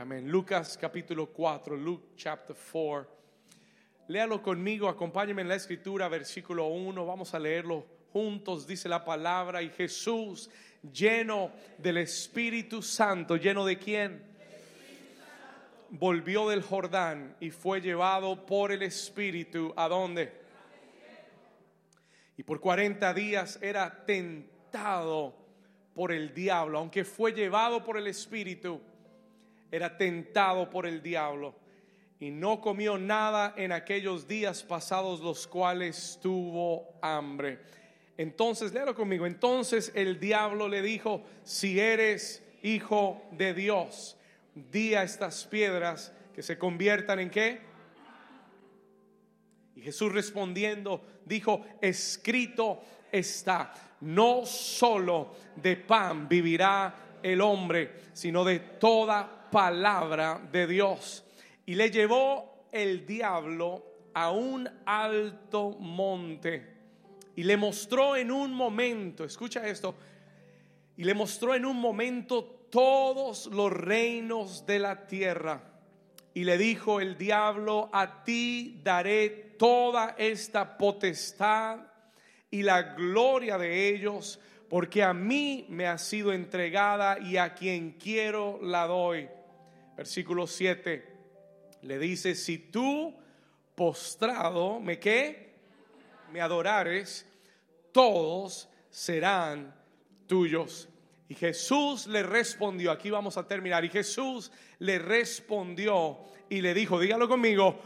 amén. Lucas capítulo 4, Luke chapter 4. Léalo conmigo, acompáñeme en la escritura, versículo 1. Vamos a leerlo juntos, dice la palabra. Y Jesús, lleno del Espíritu Santo, lleno de quién? Volvió del Jordán y fue llevado por el Espíritu. ¿A dónde? Y por 40 días era tentado por el diablo, aunque fue llevado por el Espíritu, era tentado por el diablo y no comió nada en aquellos días pasados los cuales tuvo hambre. Entonces, léalo conmigo, entonces el diablo le dijo, si eres hijo de Dios, di a estas piedras que se conviertan en qué? Y Jesús respondiendo dijo, escrito está, no solo de pan vivirá el hombre, sino de toda palabra de Dios. Y le llevó el diablo a un alto monte y le mostró en un momento, escucha esto, y le mostró en un momento todos los reinos de la tierra. Y le dijo el diablo, a ti daré toda esta potestad y la gloria de ellos, porque a mí me ha sido entregada y a quien quiero la doy. Versículo 7 le dice, si tú postrado me qué, me adorares, todos serán tuyos. Y Jesús le respondió, aquí vamos a terminar, y Jesús le respondió y le dijo, dígalo conmigo,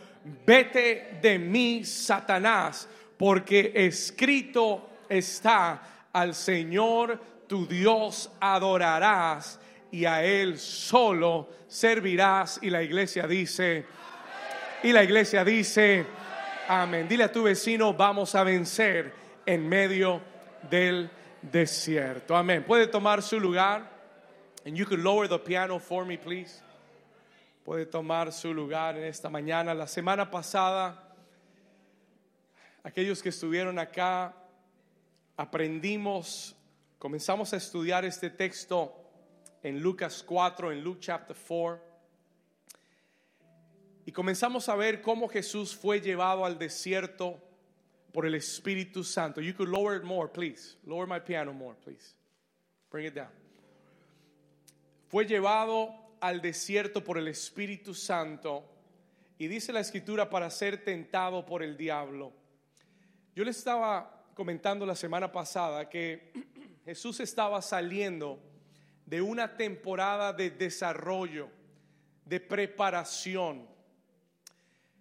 vete de mí, Satanás, porque escrito está, al Señor tu Dios adorarás y a Él solo servirás. Y la iglesia dice, y la iglesia dice, amén. Dile a tu vecino, vamos a vencer en medio del desierto. Amén. Puede tomar su lugar. And you can lower the piano for me, please. Puede tomar su lugar en esta mañana. La semana pasada, aquellos que estuvieron acá, aprendimos, comenzamos a estudiar este texto en Lucas 4, en Luke chapter 4. Y comenzamos a ver cómo Jesús fue llevado al desierto por el Espíritu Santo. You could lower it more, please. Lower my piano more, please. Bring it down. Fue llevado al desierto por el Espíritu Santo y dice la escritura para ser tentado por el diablo. Yo le estaba comentando la semana pasada que Jesús estaba saliendo de una temporada de desarrollo, de preparación.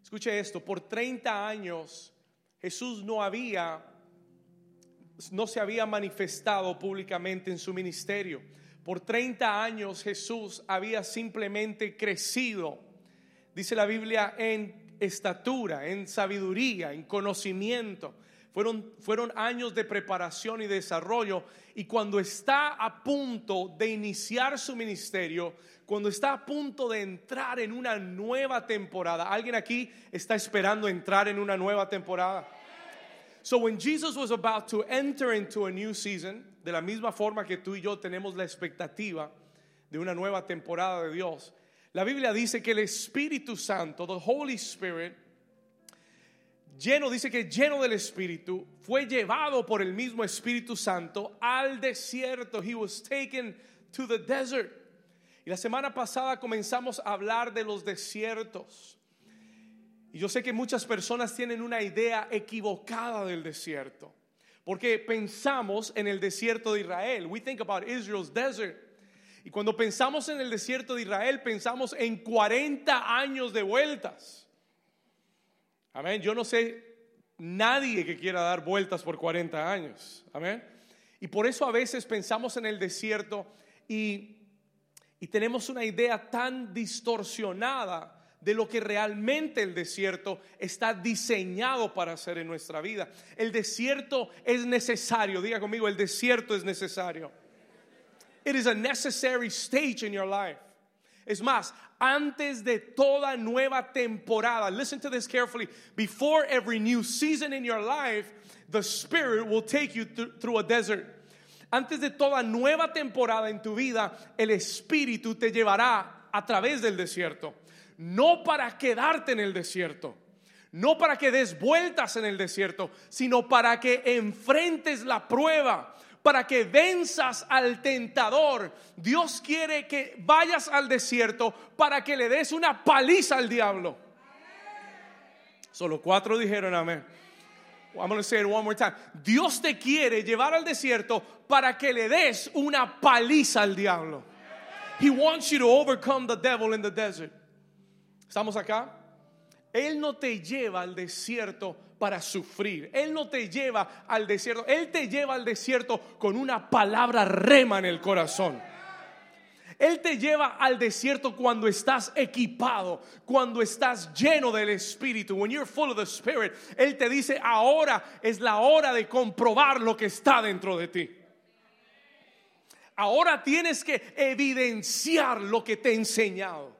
Escuche esto, por 30 años Jesús no había, no se había manifestado públicamente en su ministerio. Por 30 años Jesús había simplemente crecido, dice la Biblia, en estatura, en sabiduría, en conocimiento. Fueron, años de preparación y desarrollo. Y cuando está a punto de iniciar su ministerio, cuando está a punto de entrar en una nueva temporada, ¿alguien aquí está esperando entrar en una nueva temporada? So when Jesus was about to enter into a new season, de la misma forma que tú y yo tenemos la expectativa de una nueva temporada de Dios, la Biblia dice que el Espíritu Santo, the Holy Spirit, lleno, dice que lleno del Espíritu, fue llevado por el mismo Espíritu Santo al desierto. He was taken to the desert. Y la semana pasada comenzamos a hablar de los desiertos. Y yo sé que muchas personas tienen una idea equivocada del desierto. Porque pensamos en el desierto de Israel. We think about Israel's desert. Y cuando pensamos en el desierto de Israel, pensamos en 40 años de vueltas. Amén. Yo no sé nadie que quiera dar vueltas por 40 años. Amén. Y por eso a veces pensamos en el desierto y, y tenemos una idea tan distorsionada de lo que realmente el desierto está diseñado para hacer en nuestra vida. El desierto es necesario, diga conmigo, el desierto es necesario. It is a necessary stage in your life. Es más, antes de toda nueva temporada, listen to this carefully, before every new season in your life, the Spirit will take you through a desert. Antes de toda nueva temporada en tu vida, el Espíritu te llevará a través del desierto. No para quedarte en el desierto. No para que des vueltas en el desierto, sino para que enfrentes la prueba, para que venzas al tentador. Dios quiere que vayas al desierto para que le des una paliza al diablo. Solo cuatro dijeron amén. I'm going to say it one more time. Dios te quiere llevar al desierto para que le des una paliza al diablo. He wants you to overcome the devil in the desert. ¿Estamos acá? Él no te lleva al desierto para sufrir. Él no te lleva al desierto. Él te lleva al desierto con una palabra rema en el corazón. Él te lleva al desierto cuando estás equipado, cuando estás lleno del Espíritu. When you're full of the Spirit, Él te dice, ahora es la hora de comprobar lo que está dentro de ti. Ahora tienes que evidenciar lo que te he enseñado.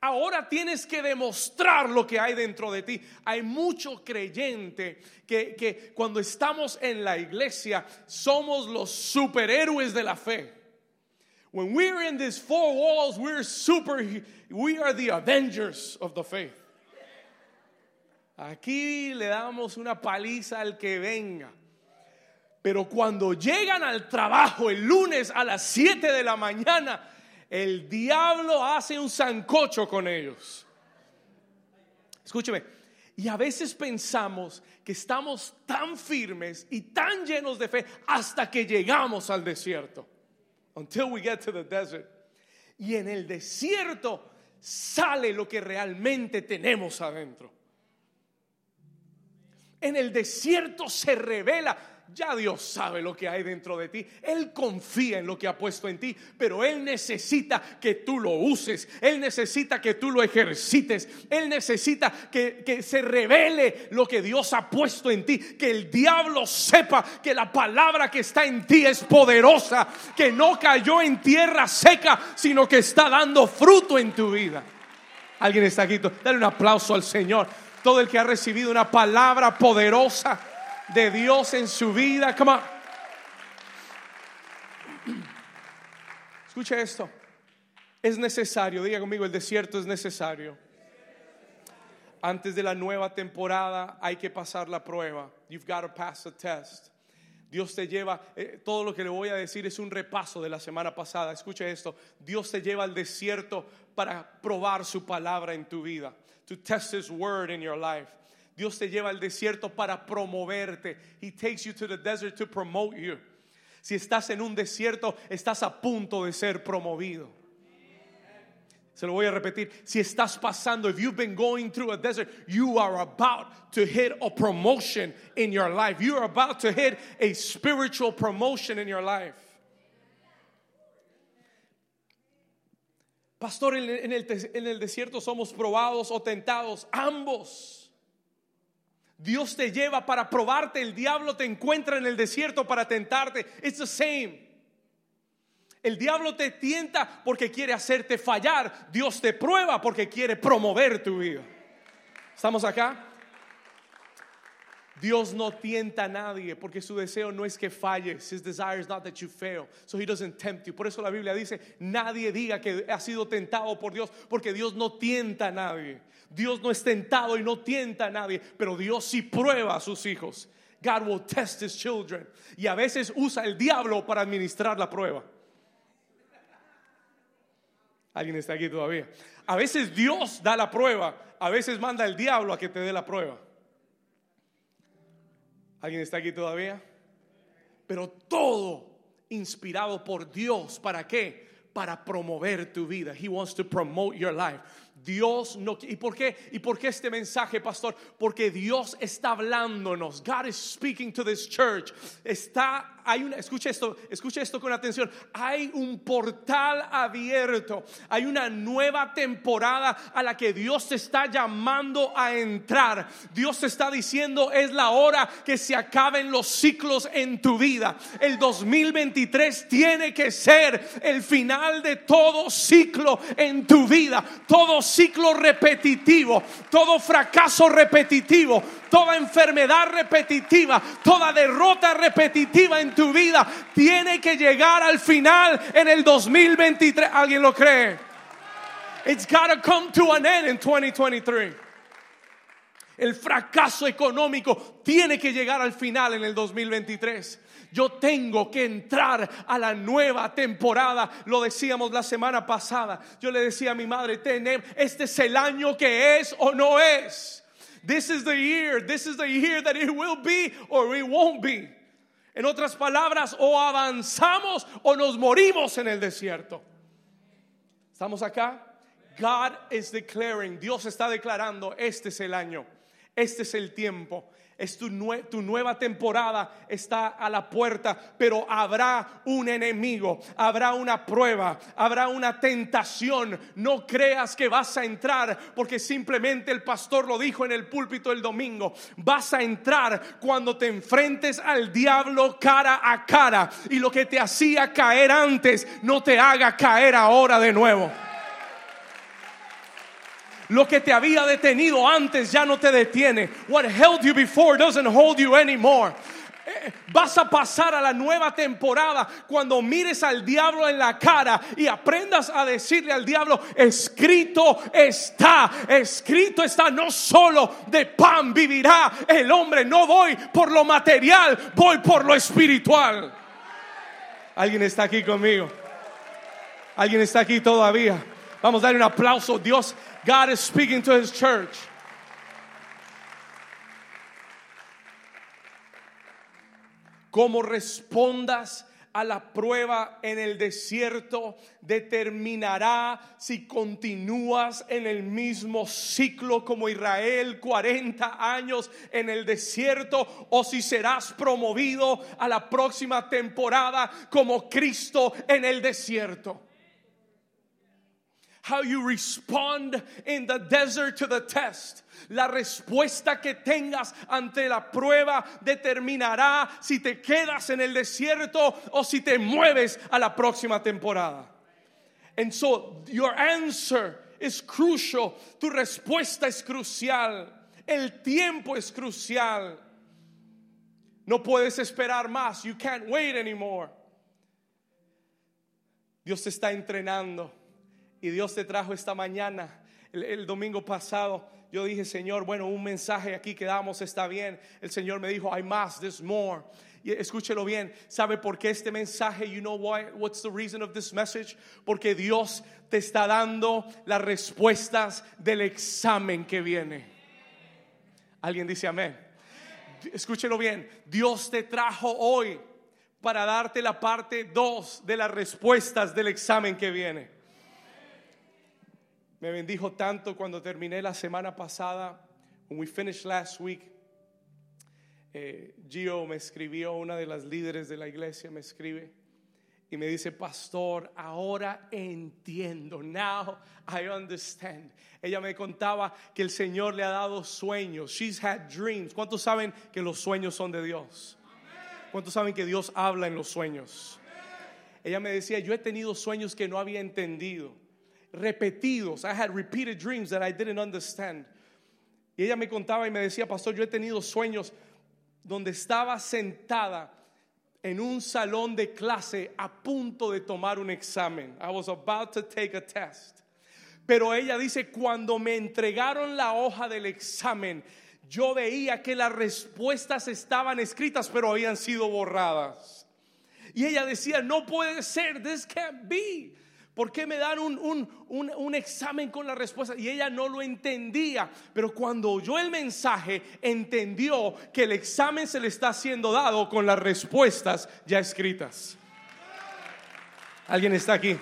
Ahora tienes que demostrar lo que hay dentro de ti. Hay mucho creyente que, que, cuando estamos en la iglesia somos los superhéroes de la fe. When we're in these four walls, we're super, we are the Avengers of the faith. Aquí le damos una paliza al que venga. Pero cuando llegan al trabajo el lunes a las 7 de la mañana, el diablo hace un zancocho con ellos. Escúcheme, y a veces pensamos que estamos tan firmes y tan llenos de fe hasta que llegamos al desierto until we get to the desert. Y en el desierto sale lo que realmente tenemos adentro. En el desierto se revela ya Dios sabe lo que hay dentro de ti. Él confía en lo que ha puesto en ti, pero Él necesita que tú lo uses. Él necesita que tú lo ejercites. Él necesita que, que se revele lo que Dios ha puesto en ti. Que el diablo sepa que la palabra que está en ti es poderosa. Que no cayó en tierra seca, sino que está dando fruto en tu vida. Alguien está aquí. Dale un aplauso al Señor. Todo el que ha recibido una palabra poderosa de Dios en su vida. Come on. Escucha esto. Es necesario, diga conmigo, el desierto es necesario. Antes de la nueva temporada hay que pasar la prueba. You've got to pass the test. Dios te lleva, eh, todo lo que le voy a decir es un repaso de la semana pasada. Escucha esto. Dios te lleva al desierto para probar su palabra en tu vida. To test his word in your life. Dios te lleva al desierto para promoverte. He takes you to the desert to promote you. Si estás en un desierto, estás a punto de ser promovido. Se lo voy a repetir. Si estás pasando, if you've been going through a desert, you are about to hit a promotion in your life. You are about to hit a spiritual promotion in your life. Pastor, en el, en el desierto somos probados o tentados, ambos. Dios te lleva para probarte, el diablo te encuentra en el desierto para tentarte. It's the same. El diablo te tienta porque quiere hacerte fallar. Dios te prueba porque quiere promover tu vida. ¿Estamos acá? Dios no tienta a nadie porque su deseo no es que falles. His desire is not that you fail. So he doesn't tempt you. Por eso la Biblia dice, nadie diga que ha sido tentado por Dios porque Dios no tienta a nadie. Dios no es tentado y no tienta a nadie, pero Dios sí prueba a sus hijos. God will test his children. Y a veces usa el diablo para administrar la prueba. ¿Alguien está aquí todavía? A veces Dios da la prueba, a veces manda el diablo a que te dé la prueba. ¿Alguien está aquí todavía? Pero todo inspirado por Dios, ¿para qué? Para promover tu vida. He wants to promote your life. Dios no ¿Y por qué? ¿Y por qué este mensaje, pastor? Porque Dios está hablándonos. God is speaking to this church. Está hay una escucha esto, escucha esto con atención. Hay un portal abierto. Hay una nueva temporada a la que Dios está llamando a entrar. Dios está diciendo, es la hora que se acaben los ciclos en tu vida. El 2023 tiene que ser el final de todo ciclo en tu vida. Todo ciclo repetitivo, todo fracaso repetitivo, toda enfermedad repetitiva, toda derrota repetitiva en tu vida tiene que llegar al final en el 2023. ¿Alguien lo cree? It's gotta come to an end in 2023. El fracaso económico tiene que llegar al final en el 2023. Yo tengo que entrar a la nueva temporada. Lo decíamos la semana pasada. Yo le decía a mi madre, este es el año que es o no es. This is the year. This is the year that it will be or it won't be. En otras palabras, o avanzamos o nos morimos en el desierto. ¿Estamos acá? God is declaring, Dios está declarando, este es el año, este es el tiempo. Es tu, tu, nueva temporada está a la puerta, pero habrá un enemigo, habrá una prueba, habrá una tentación. No creas que vas a entrar porque simplemente el pastor lo dijo en el púlpito el domingo. Vas a entrar cuando te enfrentes al diablo cara a cara y lo que te hacía caer antes no te haga caer ahora de nuevo. Lo que te había detenido antes ya no te detiene. What held you before doesn't hold you anymore. Eh, vas a pasar a la nueva temporada cuando mires al diablo en la cara y aprendas a decirle al diablo, escrito está, escrito está, no solo de pan vivirá el hombre, no voy por lo material, voy por lo espiritual. ¿Alguien está aquí conmigo? ¿Alguien está aquí todavía? Vamos a darle un aplauso. Dios God is speaking to his church. Cómo respondas a la prueba en el desierto determinará si continúas en el mismo ciclo como Israel, 40 años en el desierto, o si serás promovido a la próxima temporada como Cristo en el desierto. How you respond in the desert to the test. La respuesta que tengas ante la prueba determinará si te quedas en el desierto o si te mueves a la próxima temporada. And so your answer is crucial. Tu respuesta es crucial. El tiempo es crucial. No puedes esperar más. You can't wait anymore. Dios te está entrenando y Dios te trajo esta mañana. El, domingo pasado yo dije, Señor, bueno, un mensaje aquí que damos está bien. El Señor me dijo, hay más, there's more. Y escúchelo bien, ¿sabe por qué este mensaje? You know why, what's the reason of this message? Porque Dios te está dando las respuestas del examen que viene. ¿Alguien dice amén? Escúchelo bien, Dios te trajo hoy para darte la parte 2 de las respuestas del examen que viene. Me bendijo tanto cuando terminé la semana pasada. When we finished last week, eh, Gio me escribió, una de las líderes de la iglesia me escribe y me dice, pastor, ahora entiendo. Now I understand. Ella me contaba que el Señor le ha dado sueños. She's had dreams. ¿Cuántos saben que los sueños son de Dios? ¿Cuántos saben que Dios habla en los sueños? Ella me decía, yo he tenido sueños que no había entendido repetidos. I had repeated dreams that I didn't understand. Y ella me contaba y me decía, pastor, yo he tenido sueños donde estaba sentada en un salón de clase a punto de tomar un examen. I was about to take a test. Pero ella dice, cuando me entregaron la hoja del examen, yo veía que las respuestas estaban escritas, pero habían sido borradas. Y ella decía, no puede ser, this can't be. ¿Por qué me dan un, examen con la respuesta? Y ella no lo entendía, pero cuando oyó el mensaje, entendió que el examen se le está siendo dado con las respuestas ya escritas. ¿Alguien está aquí?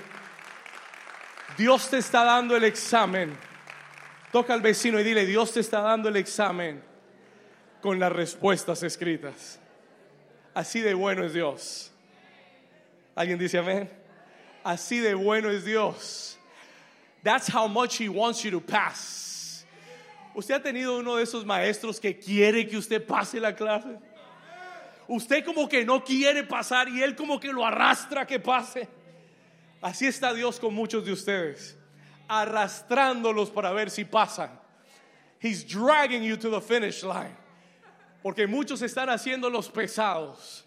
Dios te está dando el examen. Toca al vecino y dile, Dios te está dando el examen con las respuestas escritas. Así de bueno es Dios. ¿Alguien dice amén? Así de bueno es Dios. That's how much He wants you to pass. ¿Usted ha tenido uno de esos maestros que quiere que usted pase la clase? Usted como que no quiere pasar y él como que lo arrastra que pase. Así está Dios con muchos de ustedes, arrastrándolos para ver si pasan. He's dragging you to the finish line. Porque muchos están haciendo los pesados.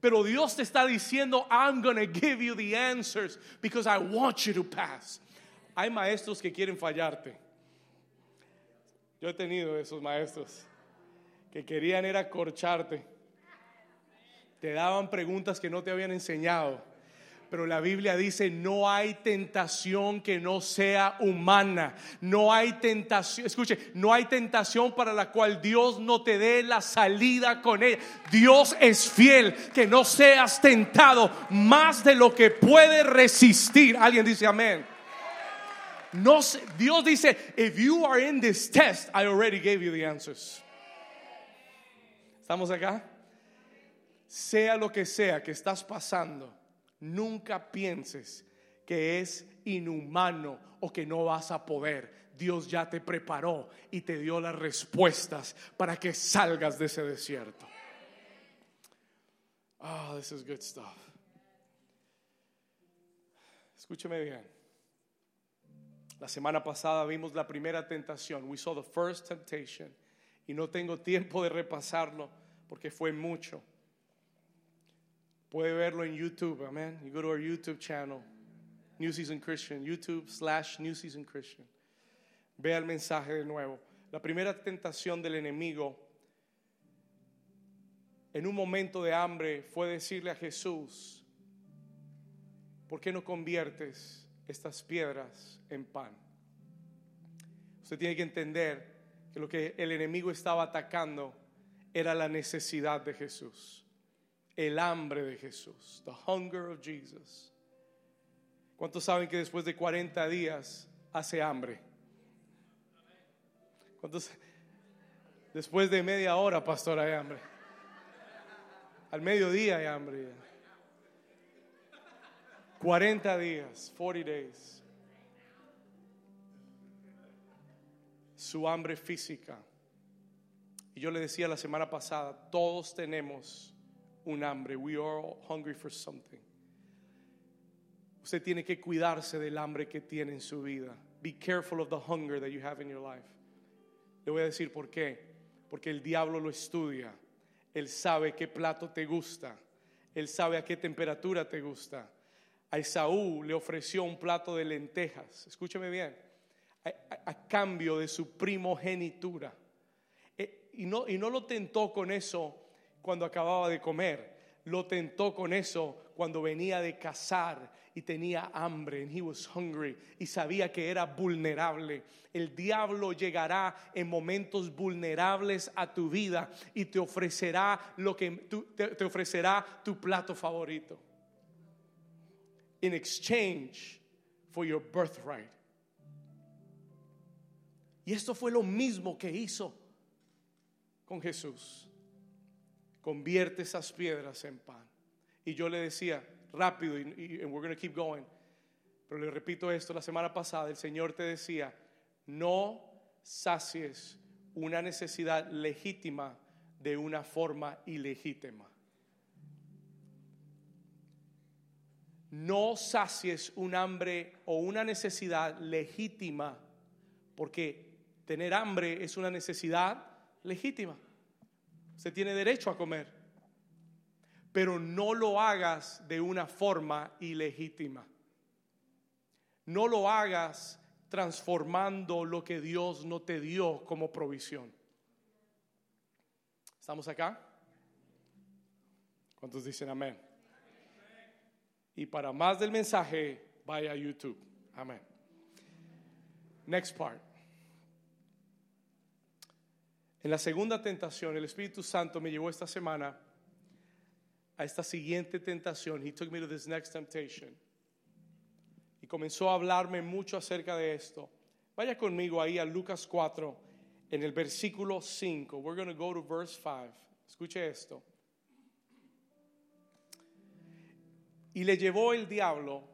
Pero Dios te está diciendo, I'm going to give you the answers because I want you to pass. Hay maestros que quieren fallarte. Yo he tenido esos maestros que querían era corcharte. Te daban preguntas que no te habían enseñado. Pero la Biblia dice, no hay tentación que no sea humana. No hay tentación, escuche, no hay tentación para la cual Dios no te dé la salida con ella. Dios es fiel, que no seas tentado más de lo que puede resistir. Alguien dice amén. No, Dios dice, if you are in this test, I already gave you the answers. ¿Estamos acá? Sea lo que sea que estás pasando Nunca pienses que es inhumano o que no vas a poder. Dios ya te preparó y te dio las respuestas para que salgas de ese desierto. Oh, this is good stuff. Escúcheme bien. La semana pasada vimos la primera tentación. We saw the first temptation. Y no tengo tiempo de repasarlo porque fue mucho. Puede verlo en YouTube, amén. You go to our YouTube channel, New Season Christian, YouTube slash New Season Christian. Vea el mensaje de nuevo. La primera tentación del enemigo en un momento de hambre fue decirle a Jesús, ¿por qué no conviertes estas piedras en pan? Usted tiene que entender que lo que el enemigo estaba atacando era la necesidad de Jesús el hambre de Jesús, the hunger of Jesus. ¿Cuántos saben que después de 40 días hace hambre? ¿Cuántos? Después de media hora, pastor, hay hambre. Al mediodía hay hambre. 40 días, 40 days. Su hambre física. Y yo le decía la semana pasada, todos tenemos un hambre. We are all hungry for something. Usted tiene que cuidarse del hambre que tiene en su vida. Be careful of the hunger that you have in your life. Le voy a decir por qué. Porque el diablo lo estudia. Él sabe qué plato te gusta. Él sabe a qué temperatura te gusta. A Esaú le ofreció un plato de lentejas. Escúcheme bien. A, cambio de su primogenitura. Eh, y, no, y no lo tentó con eso cuando acababa de comer. Lo tentó con eso cuando venía de cazar y tenía hambre. And he was hungry y sabía que era vulnerable. El diablo llegará en momentos vulnerables a tu vida y te ofrecerá lo que te, te ofrecerá tu plato favorito. In exchange for your birthright. Y esto fue lo mismo que hizo con Jesús convierte esas piedras en pan. Y yo le decía, rápido, y, we're going to keep going. Pero le repito esto, la semana pasada el Señor te decía, no sacies una necesidad legítima de una forma ilegítima. No sacies un hambre o una necesidad legítima, porque tener hambre es una necesidad legítima. Se tiene derecho a comer. Pero no lo hagas de una forma ilegítima. No lo hagas transformando lo que Dios no te dio como provisión. ¿Estamos acá? ¿Cuántos dicen amén? Y para más del mensaje, vaya a YouTube. Amén. Next part. En la segunda tentación, el Espíritu Santo me llevó esta semana a esta siguiente tentación. He took me to this next temptation. Y comenzó a hablarme mucho acerca de esto. Vaya conmigo ahí a Lucas 4, en el versículo 5. We're going to go to verse 5. Escuche esto. Y le llevó el diablo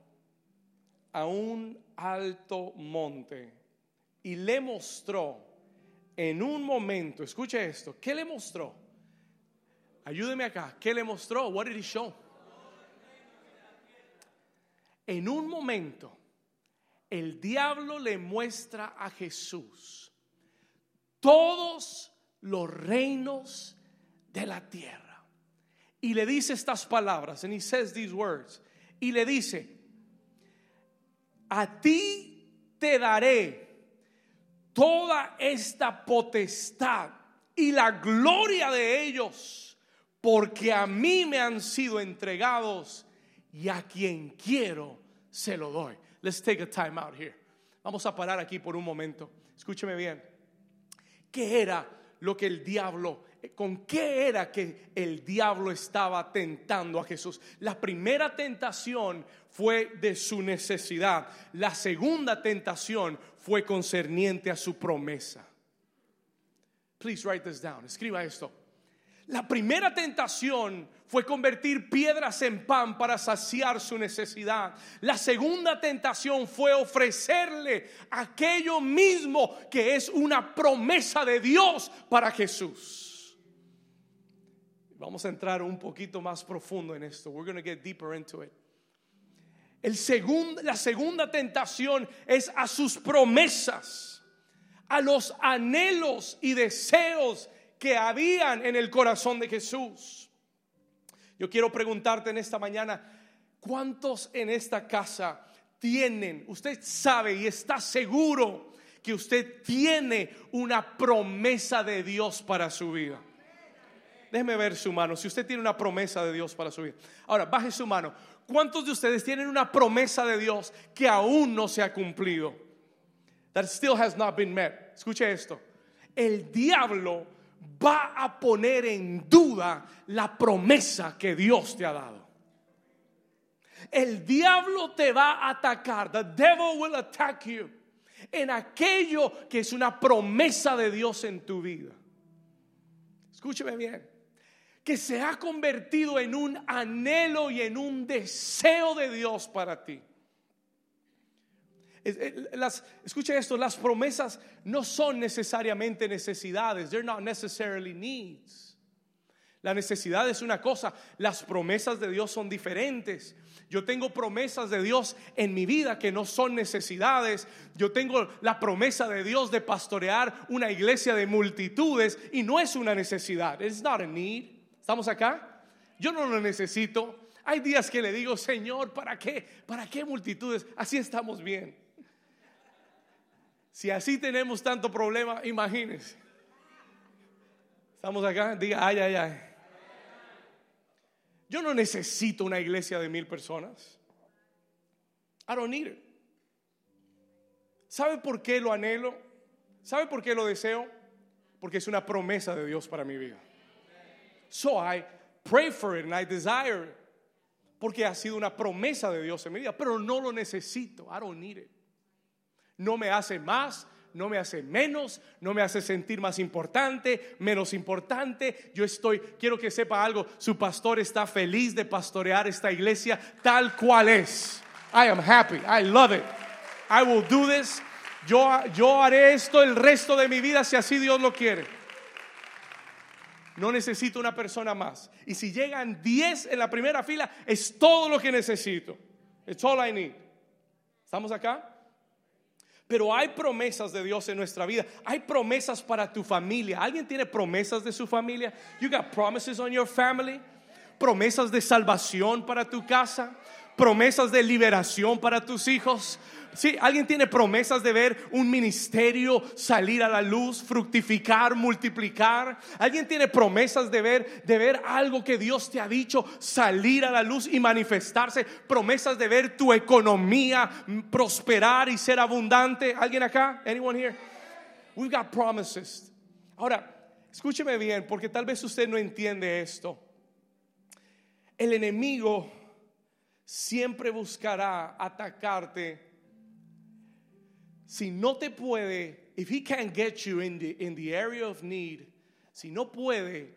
a un alto monte y le mostró en un momento, escuche esto, ¿qué le mostró? Ayúdeme acá, ¿qué le mostró? What did he show? En un momento, el diablo le muestra a Jesús todos los reinos de la tierra. Y le dice estas palabras, and he says these words, y le dice, a ti te daré toda esta potestad y la gloria de ellos, porque a mí me han sido entregados y a quien quiero se lo doy. Let's take a time out here. Vamos a parar aquí por un momento. Escúcheme bien. ¿Qué era lo que el diablo, con qué era que el diablo estaba tentando a Jesús? La primera tentación fue de su necesidad. La segunda tentación fue concerniente a su promesa. Please write this down. Escriba esto. La primera tentación fue convertir piedras en pan para saciar su necesidad. La segunda tentación fue ofrecerle aquello mismo que es una promesa de Dios para Jesús. Vamos a entrar un poquito más profundo en esto. We're going to get deeper into it. El la segunda tentación es a sus promesas, a los anhelos y deseos que habían en el corazón de Jesús. Yo quiero preguntarte en esta mañana, ¿cuántos en esta casa tienen, usted sabe y está seguro que usted tiene una promesa de Dios para su vida? Déjeme ver su mano, si usted tiene una promesa de Dios para su vida. Ahora, baje su mano. ¿Cuántos de ustedes tienen una promesa de Dios que aún no se ha cumplido? That still has not been met. Escuche esto. El diablo va a poner en duda la promesa que Dios te ha dado. El diablo te va a atacar. The devil will attack you en aquello que es una promesa de Dios en tu vida. Escúcheme bien. Que se ha convertido en un anhelo y en un deseo de Dios para ti. Eh, las, escucha esto, las promesas no son necesariamente necesidades. They're not necessarily needs. La necesidad es una cosa, las promesas de Dios son diferentes. Yo tengo promesas de Dios en mi vida que no son necesidades. Yo tengo la promesa de Dios de pastorear una iglesia de multitudes y no es una necesidad. It's not a need. ¿Estamos acá? Yo no lo necesito. Hay días que le digo, Señor, ¿para qué? ¿Para qué multitudes? Así estamos bien. Si así tenemos tanto problema, imagínense. Estamos acá, diga, ay, ay, ay. Yo no necesito una iglesia de mil personas. I don't need it. ¿Sabe por qué lo anhelo? ¿Sabe por qué lo deseo? Porque es una promesa de Dios para mi vida. So I pray for it and I desire it. Porque ha sido una promesa de Dios en mi vida, pero no lo necesito. I don't need it. No me hace más, no me hace menos, no me hace sentir más importante, menos importante. Yo estoy, quiero que sepa algo, su pastor está feliz de pastorear esta iglesia tal cual es. I am happy, I love it. I will do this. Yo, yo haré esto el resto de mi vida si así Dios lo quiere. No necesito una persona más. Y si llegan 10 en la primera fila, es todo lo que necesito. It's all I need. ¿Estamos acá? Pero hay promesas de Dios en nuestra vida. Hay promesas para tu familia. ¿Alguien tiene promesas de su familia? You got promises on your family. Promesas de salvación para tu casa. Promesas de liberación para tus hijos Sí, alguien tiene promesas de ver un ministerio salir a la luz, fructificar, multiplicar. Alguien tiene promesas de ver de ver algo que Dios te ha dicho salir a la luz y manifestarse. Promesas de ver tu economía prosperar y ser abundante. ¿Alguien acá? Anyone here? We've got promises. Ahora, escúcheme bien, porque tal vez usted no entiende esto. El enemigo siempre buscará atacarte si no te puede, if he can't get you in the, in the area of need, si no puede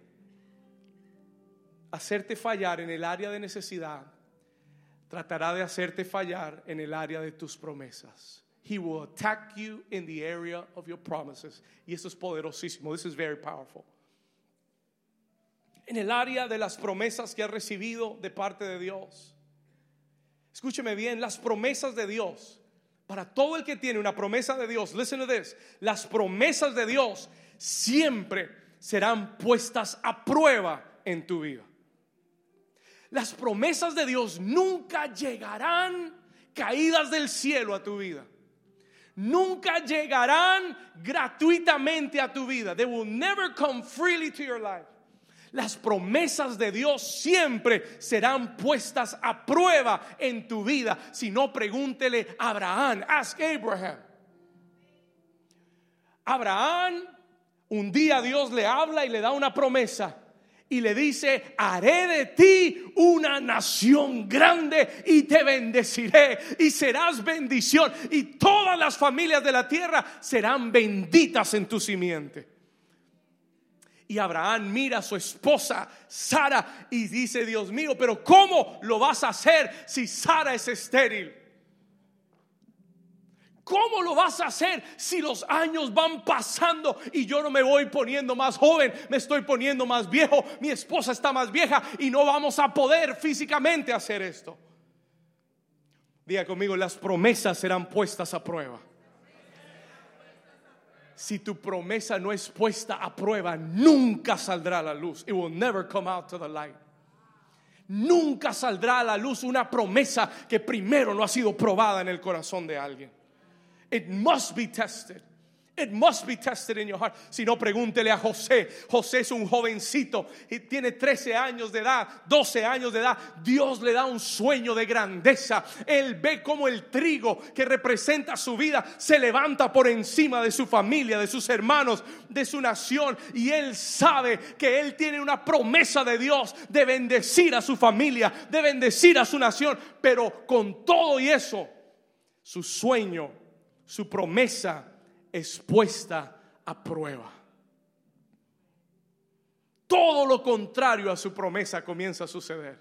hacerte fallar en el área de necesidad, tratará de hacerte fallar en el área de tus promesas. He will attack you in the area of your promises. Y esto es poderosísimo. This is very powerful. En el área de las promesas que has recibido de parte de Dios. Escúcheme bien, las promesas de Dios para todo el que tiene una promesa de Dios, listen to this, las promesas de Dios siempre serán puestas a prueba en tu vida. Las promesas de Dios nunca llegarán caídas del cielo a tu vida. nunca llegarán gratuitamente a tu vida. They will never come freely to your life. Las promesas de Dios siempre serán puestas a prueba en tu vida. Si no, pregúntele a Abraham. Ask Abraham. Abraham, un día Dios le habla y le da una promesa y le dice, haré de ti una nación grande y te bendeciré y serás bendición y todas las familias de la tierra serán benditas en tu simiente. Y Abraham mira a su esposa Sara y dice, Dios mío, pero ¿cómo lo vas a hacer si Sara es estéril? ¿Cómo lo vas a hacer si los años van pasando y yo no me voy poniendo más joven, me estoy poniendo más viejo, mi esposa está más vieja y no vamos a poder físicamente hacer esto? Diga conmigo, las promesas serán puestas a prueba. Si tu promesa no es puesta a prueba, nunca saldrá a la luz. It will never come out to the light. Nunca saldrá a la luz una promesa que primero no ha sido probada en el corazón de alguien. It must be tested. It must be tested in your heart. Si no, pregúntele a José. José es un jovencito y tiene 13 años de edad, 12 años de edad. Dios le da un sueño de grandeza. Él ve como el trigo que representa su vida se levanta por encima de su familia, de sus hermanos, de su nación. Y él sabe que él tiene una promesa de Dios de bendecir a su familia, de bendecir a su nación. Pero con todo y eso, su sueño su promesa es puesta a prueba. Todo lo contrario a su promesa comienza a suceder.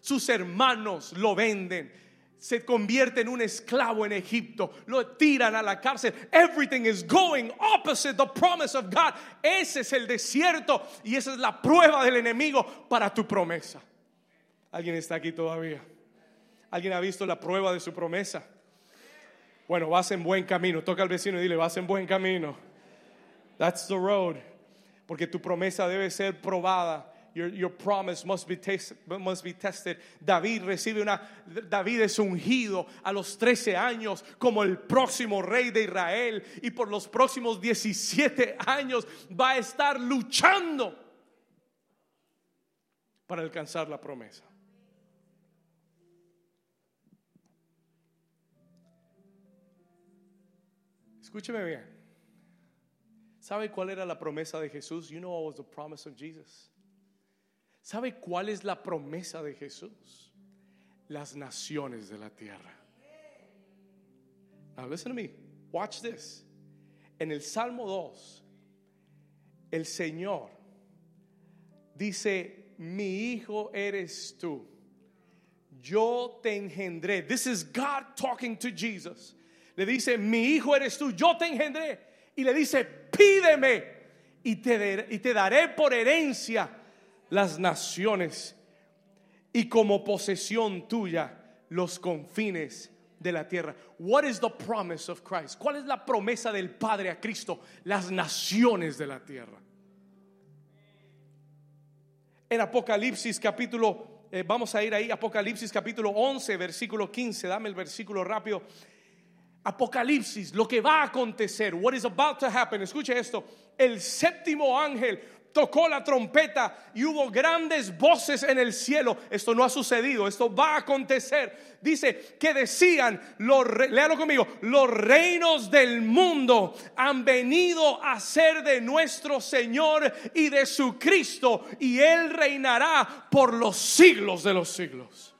Sus hermanos lo venden, se convierte en un esclavo en Egipto, lo tiran a la cárcel. Everything is going opposite the promise of God. Ese es el desierto y esa es la prueba del enemigo para tu promesa. ¿Alguien está aquí todavía? ¿Alguien ha visto la prueba de su promesa? Bueno, vas en buen camino. Toca al vecino y dile, vas en buen camino. That's the road. Porque tu promesa debe ser probada. Your, your promise must be, must be tested. David recibe una. David es ungido a los 13 años como el próximo rey de Israel. Y por los próximos 17 años va a estar luchando para alcanzar la promesa. Escúcheme bien. ¿Sabe cuál era la promesa de Jesús? You know what was the promise of Jesus. ¿Sabe cuál es la promesa de Jesús? Las naciones de la tierra. Now listen to me. Watch this. En el Salmo 2, el Señor dice, mi hijo eres tú. Yo te engendré. This is God talking to Jesus le dice, mi hijo eres tú, yo te engendré. Y le dice, pídeme y te, y te daré por herencia las naciones y como posesión tuya los confines de la tierra. What is the promise of Christ? ¿Cuál es la promesa del Padre a Cristo? Las naciones de la tierra. En Apocalipsis capítulo, eh, vamos a ir ahí, Apocalipsis capítulo 11, versículo 15, dame el versículo rápido. Apocalipsis, lo que va a acontecer, what is about to happen. Escuche esto, el séptimo ángel tocó la trompeta y hubo grandes voces en el cielo. Esto no ha sucedido, esto va a acontecer. Dice que decían, los, léalo conmigo, los reinos del mundo han venido a ser de nuestro Señor y de su Cristo y Él reinará por los siglos de los siglos.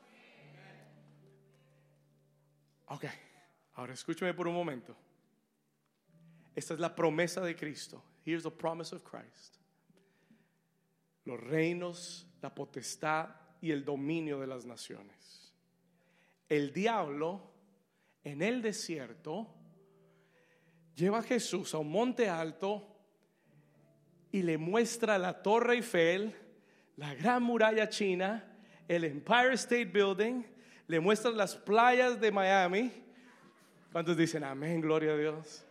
Okay. Ahora escúchame por un momento. Esta es la promesa de Cristo. Here's the promise of Christ. Los reinos, la potestad y el dominio de las naciones. El diablo en el desierto lleva a Jesús a un monte alto y le muestra la Torre Eiffel, la Gran Muralla China, el Empire State Building, le muestra las playas de Miami ¿Cuántos dicen amén, gloria a Dios?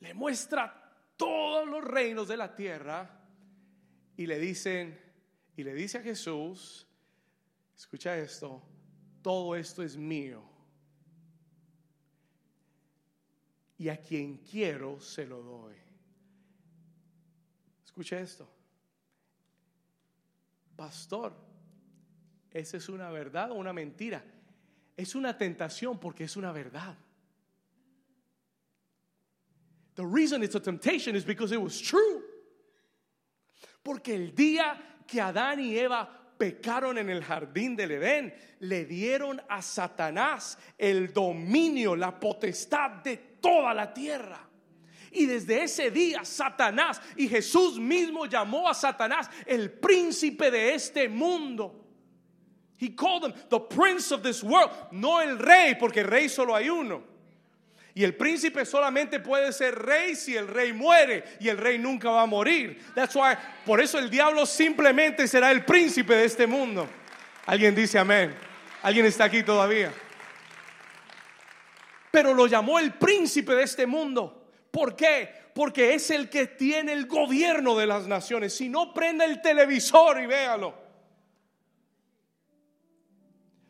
Le muestra todos los reinos de la tierra y le dicen, y le dice a Jesús, escucha esto, todo esto es mío. y a quien quiero se lo doy. Escucha esto. Pastor, ¿esa es una verdad o una mentira? Es una tentación porque es una verdad. The reason it's a temptation is because it was true. Porque el día que Adán y Eva pecaron en el jardín del Edén, le dieron a Satanás el dominio, la potestad de toda la tierra. Y desde ese día Satanás y Jesús mismo llamó a Satanás el príncipe de este mundo. He called him the prince of this world, no el rey, porque rey solo hay uno. Y el príncipe solamente puede ser rey si el rey muere y el rey nunca va a morir. That's why, por eso el diablo simplemente será el príncipe de este mundo. Alguien dice amén. Alguien está aquí todavía. Pero lo llamó el príncipe de este mundo. ¿Por qué? Porque es el que tiene el gobierno de las naciones. Si no prenda el televisor y véalo.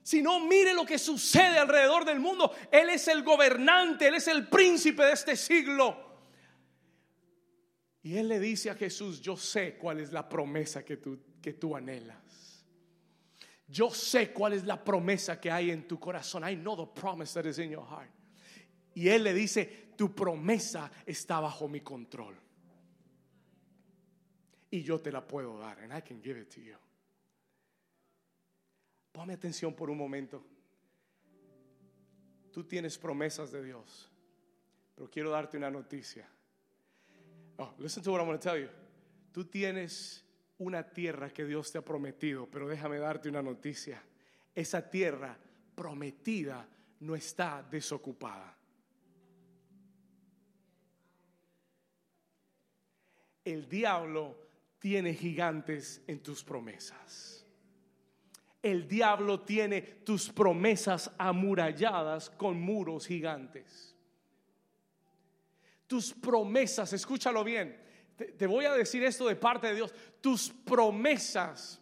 Si no, mire lo que sucede alrededor del mundo. Él es el gobernante, Él es el príncipe de este siglo. Y Él le dice a Jesús, yo sé cuál es la promesa que tú, que tú anhelas. Yo sé cuál es la promesa que hay en tu corazón. I know the promise that is in your heart. Y Él le dice, tu promesa está bajo mi control. Y yo te la puedo dar. And I can give it to you. Ponme atención por un momento. Tú tienes promesas de Dios, pero quiero darte una noticia. Oh, listen to what I'm going to tell you. Tú tienes una tierra que Dios te ha prometido, pero déjame darte una noticia. Esa tierra prometida no está desocupada. El diablo tiene gigantes en tus promesas el diablo tiene tus promesas amuralladas con muros gigantes. Tus promesas, escúchalo bien, te, voy a decir esto de parte de Dios, tus promesas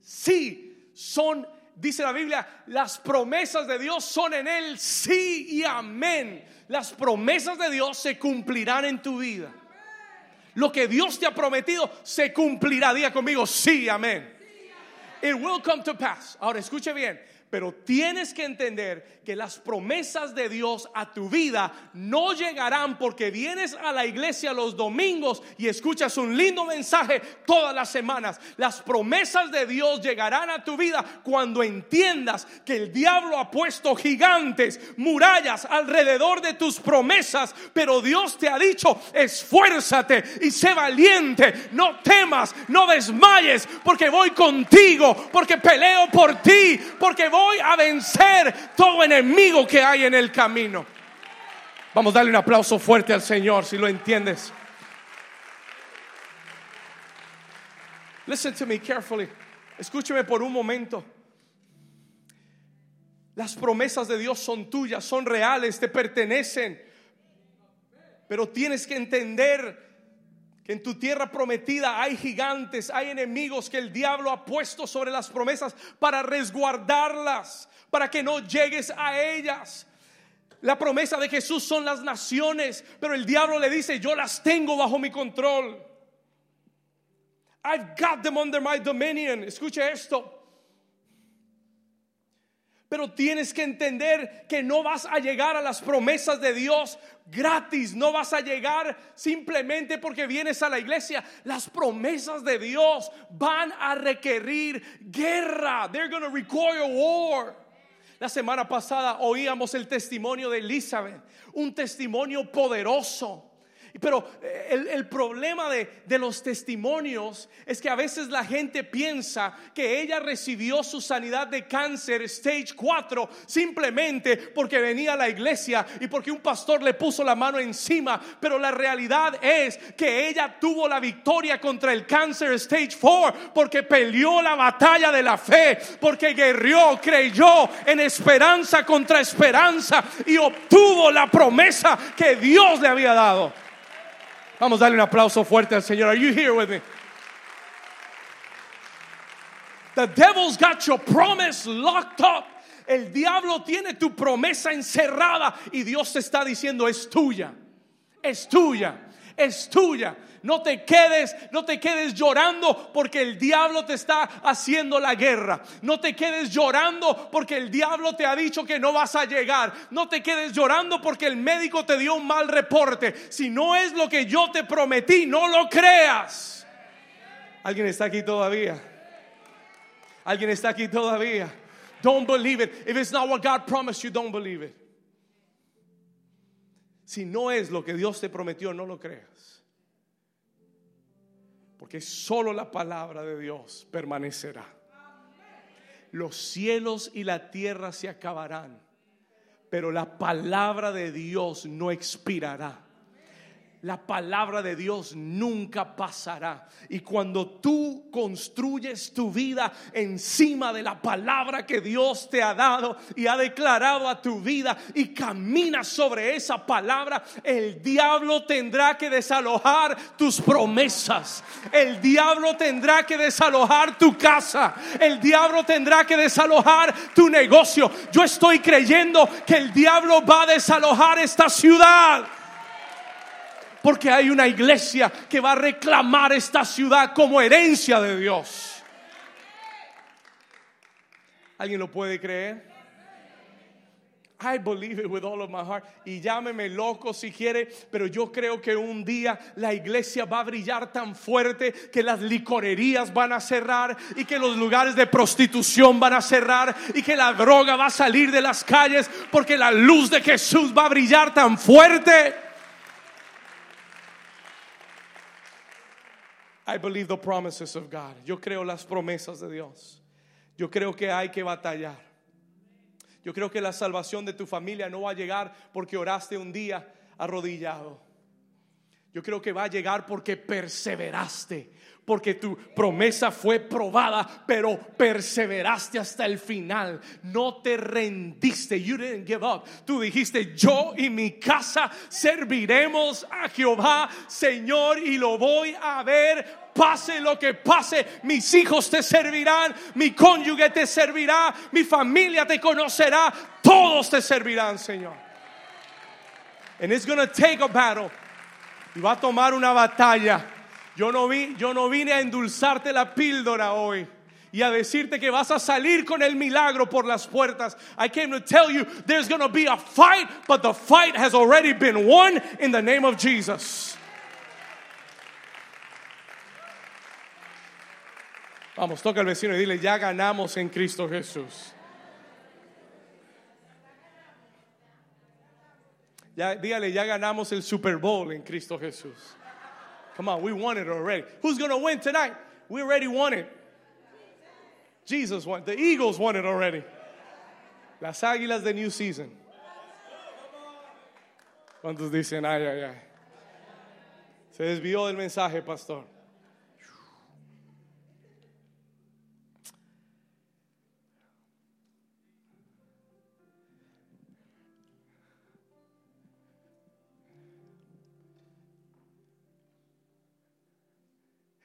sí son, dice la Biblia, las promesas de Dios son en Él sí y amén. Las promesas de Dios se cumplirán en tu vida. Lo que Dios te ha prometido se cumplirá. Diga conmigo, sí, amén. It will come to pass. Ahora escuche bien. Pero tienes que entender que las promesas de Dios a tu vida no llegarán porque vienes a la iglesia los domingos y escuchas un lindo mensaje todas las semanas. Las promesas de Dios llegarán a tu vida cuando entiendas que el diablo ha puesto gigantes, murallas alrededor de tus promesas. Pero Dios te ha dicho, esfuérzate y sé valiente. No temas, no desmayes porque voy contigo, porque peleo por ti, porque voy voy a vencer todo enemigo que hay en el camino. Vamos a darle un aplauso fuerte al Señor si lo entiendes. Listen to me carefully. Escúcheme por un momento. Las promesas de Dios son tuyas, son reales, te pertenecen. Pero tienes que entender en tu tierra prometida hay gigantes, hay enemigos que el diablo ha puesto sobre las promesas para resguardarlas, para que no llegues a ellas. La promesa de Jesús son las naciones, pero el diablo le dice, yo las tengo bajo mi control. I've got them under my dominion. Escuche esto. Pero tienes que entender que no vas a llegar a las promesas de Dios gratis, no vas a llegar simplemente porque vienes a la iglesia. Las promesas de Dios van a requerir guerra. They're going require war. La semana pasada oíamos el testimonio de Elizabeth, un testimonio poderoso pero eh, el, problema de, de, los testimonios es que a veces la gente piensa que ella recibió su sanidad de cáncer stage 4 simplemente porque venía a la iglesia y porque un pastor le puso la mano encima. Pero la realidad es que ella tuvo la victoria contra el cáncer stage 4 porque peleó la batalla de la fe, porque guerrió, creyó en esperanza contra esperanza y obtuvo la promesa que Dios le había dado. Vamos a darle un aplauso fuerte al Señor. Are you here with me? The devil's got your promise locked up. El diablo tiene tu promesa encerrada y Dios te está diciendo es tuya, es tuya, es tuya. No te quedes, no te quedes llorando porque el diablo te está haciendo la guerra. No te quedes llorando porque el diablo te ha dicho que no vas a llegar. No te quedes llorando porque el médico te dio un mal reporte. Si no es lo que yo te prometí, no lo creas. ¿Alguien está aquí todavía? ¿Alguien está aquí todavía? Don't believe it. If it's not what God promised you, don't believe it. Si no es lo que Dios te prometió, no lo creas. Porque solo la palabra de Dios permanecerá. Los cielos y la tierra se acabarán, pero la palabra de Dios no expirará la palabra de Dios nunca pasará. Y cuando tú construyes tu vida encima de la palabra que Dios te ha dado y ha declarado a tu vida y caminas sobre esa palabra, el diablo tendrá que desalojar tus promesas. El diablo tendrá que desalojar tu casa. El diablo tendrá que desalojar tu negocio. Yo estoy creyendo que el diablo va a desalojar esta ciudad. Porque hay una iglesia que va a reclamar esta ciudad como herencia de Dios. ¿Alguien lo puede creer? I believe it with all of my heart. Y llámeme loco si quiere, pero yo creo que un día la iglesia va a brillar tan fuerte que las licorerías van a cerrar y que los lugares de prostitución van a cerrar y que la droga va a salir de las calles porque la luz de Jesús va a brillar tan fuerte. I believe the promises of God. Yo creo las promesas de Dios. Yo creo que hay que batallar. Yo creo que la salvación de tu familia no va a llegar porque oraste un día arrodillado. Yo creo que va a llegar porque perseveraste, porque tu promesa fue probada, pero perseveraste hasta el final. No te rendiste. You didn't give up. Tú dijiste, yo y mi casa serviremos a Jehová, Señor, y lo voy a ver. Pase lo que pase, mis hijos te servirán, mi cónyuge te servirá, mi familia te conocerá, todos te servirán, Señor. And it's to take a battle. Y va a tomar una batalla. Yo no, vi, yo no vine a endulzarte la píldora hoy y a decirte que vas a salir con el milagro por las puertas. I came to tell you there's going to be a fight, but the fight has already been won in the name of Jesus. Vamos, toca al vecino y dile, ya ganamos en Cristo Jesús. Ya, dígale, ya ganamos el Super Bowl en Cristo Jesús. Come on, we won it already. Who's going to win tonight? We already won it. Jesus won. The Eagles won it already. Las Águilas de New Season. ¿Cuántos dicen, ay, ay, ay? Se desvió del mensaje, pastor.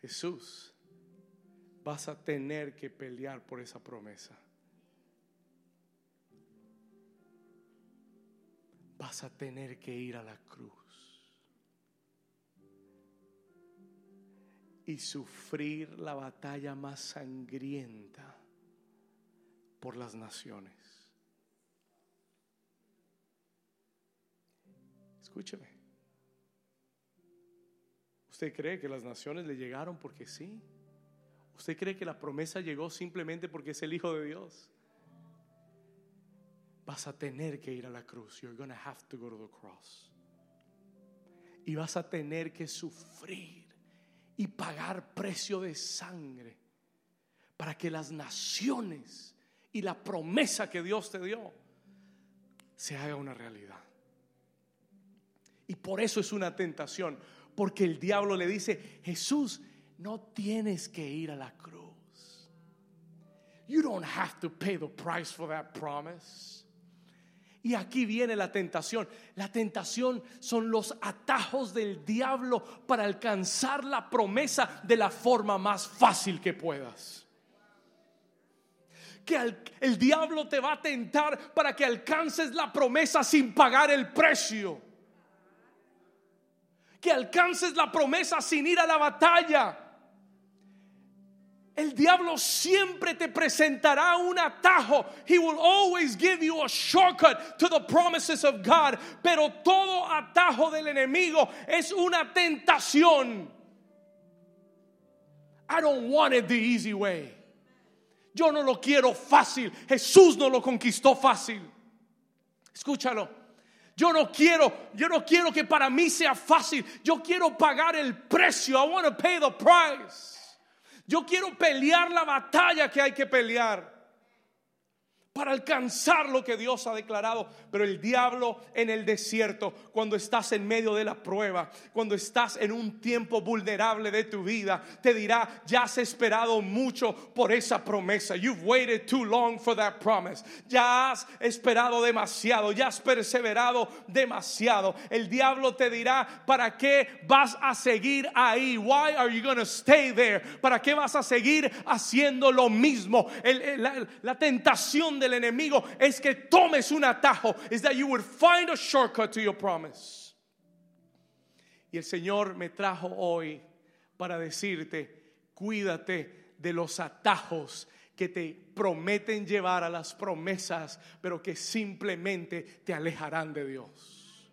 Jesús, vas a tener que pelear por esa promesa. Vas a tener que ir a la cruz y sufrir la batalla más sangrienta por las naciones. Escúcheme. ¿Usted cree que las naciones le llegaron porque sí? ¿Usted cree que la promesa llegó simplemente porque es el Hijo de Dios? Vas a tener que ir a la cruz. You're going have to go to the cross. Y vas a tener que sufrir y pagar precio de sangre para que las naciones y la promesa que Dios te dio se haga una realidad. Y por eso es una tentación porque el diablo le dice, Jesús, no tienes que ir a la cruz. You don't have to pay the price for that promise. Y aquí viene la tentación. La tentación son los atajos del diablo para alcanzar la promesa de la forma más fácil que puedas. que el diablo te va a tentar para que alcances la promesa sin pagar el precio. Que alcances la promesa sin ir a la batalla. El diablo siempre te presentará un atajo. He will always give you a shortcut to the promises of God. Pero todo atajo del enemigo es una tentación. I don't want it the easy way. Yo no lo quiero fácil. Jesús no lo conquistó fácil. Escúchalo. Yo no quiero, yo no quiero que para mí sea fácil. Yo quiero pagar el precio. I want to pay the price. Yo quiero pelear la batalla que hay que pelear para alcanzar lo que Dios ha declarado. Pero el diablo en el desierto, cuando estás en medio de la prueba, cuando estás en un tiempo vulnerable de tu vida, te dirá, ya has esperado mucho por esa promesa. You've waited too long for that promise. Ya has esperado demasiado, ya has perseverado demasiado. El diablo te dirá, ¿para qué vas a seguir ahí? Why are you going to stay there? ¿Para qué vas a seguir haciendo lo mismo? la, la tentación del enemigo es que tomes un atajo. Is that you would find a shortcut to your promise. Y el Señor me trajo hoy para decirte, cuídate de los atajos que te prometen llevar a las promesas, pero que simplemente te alejarán de Dios.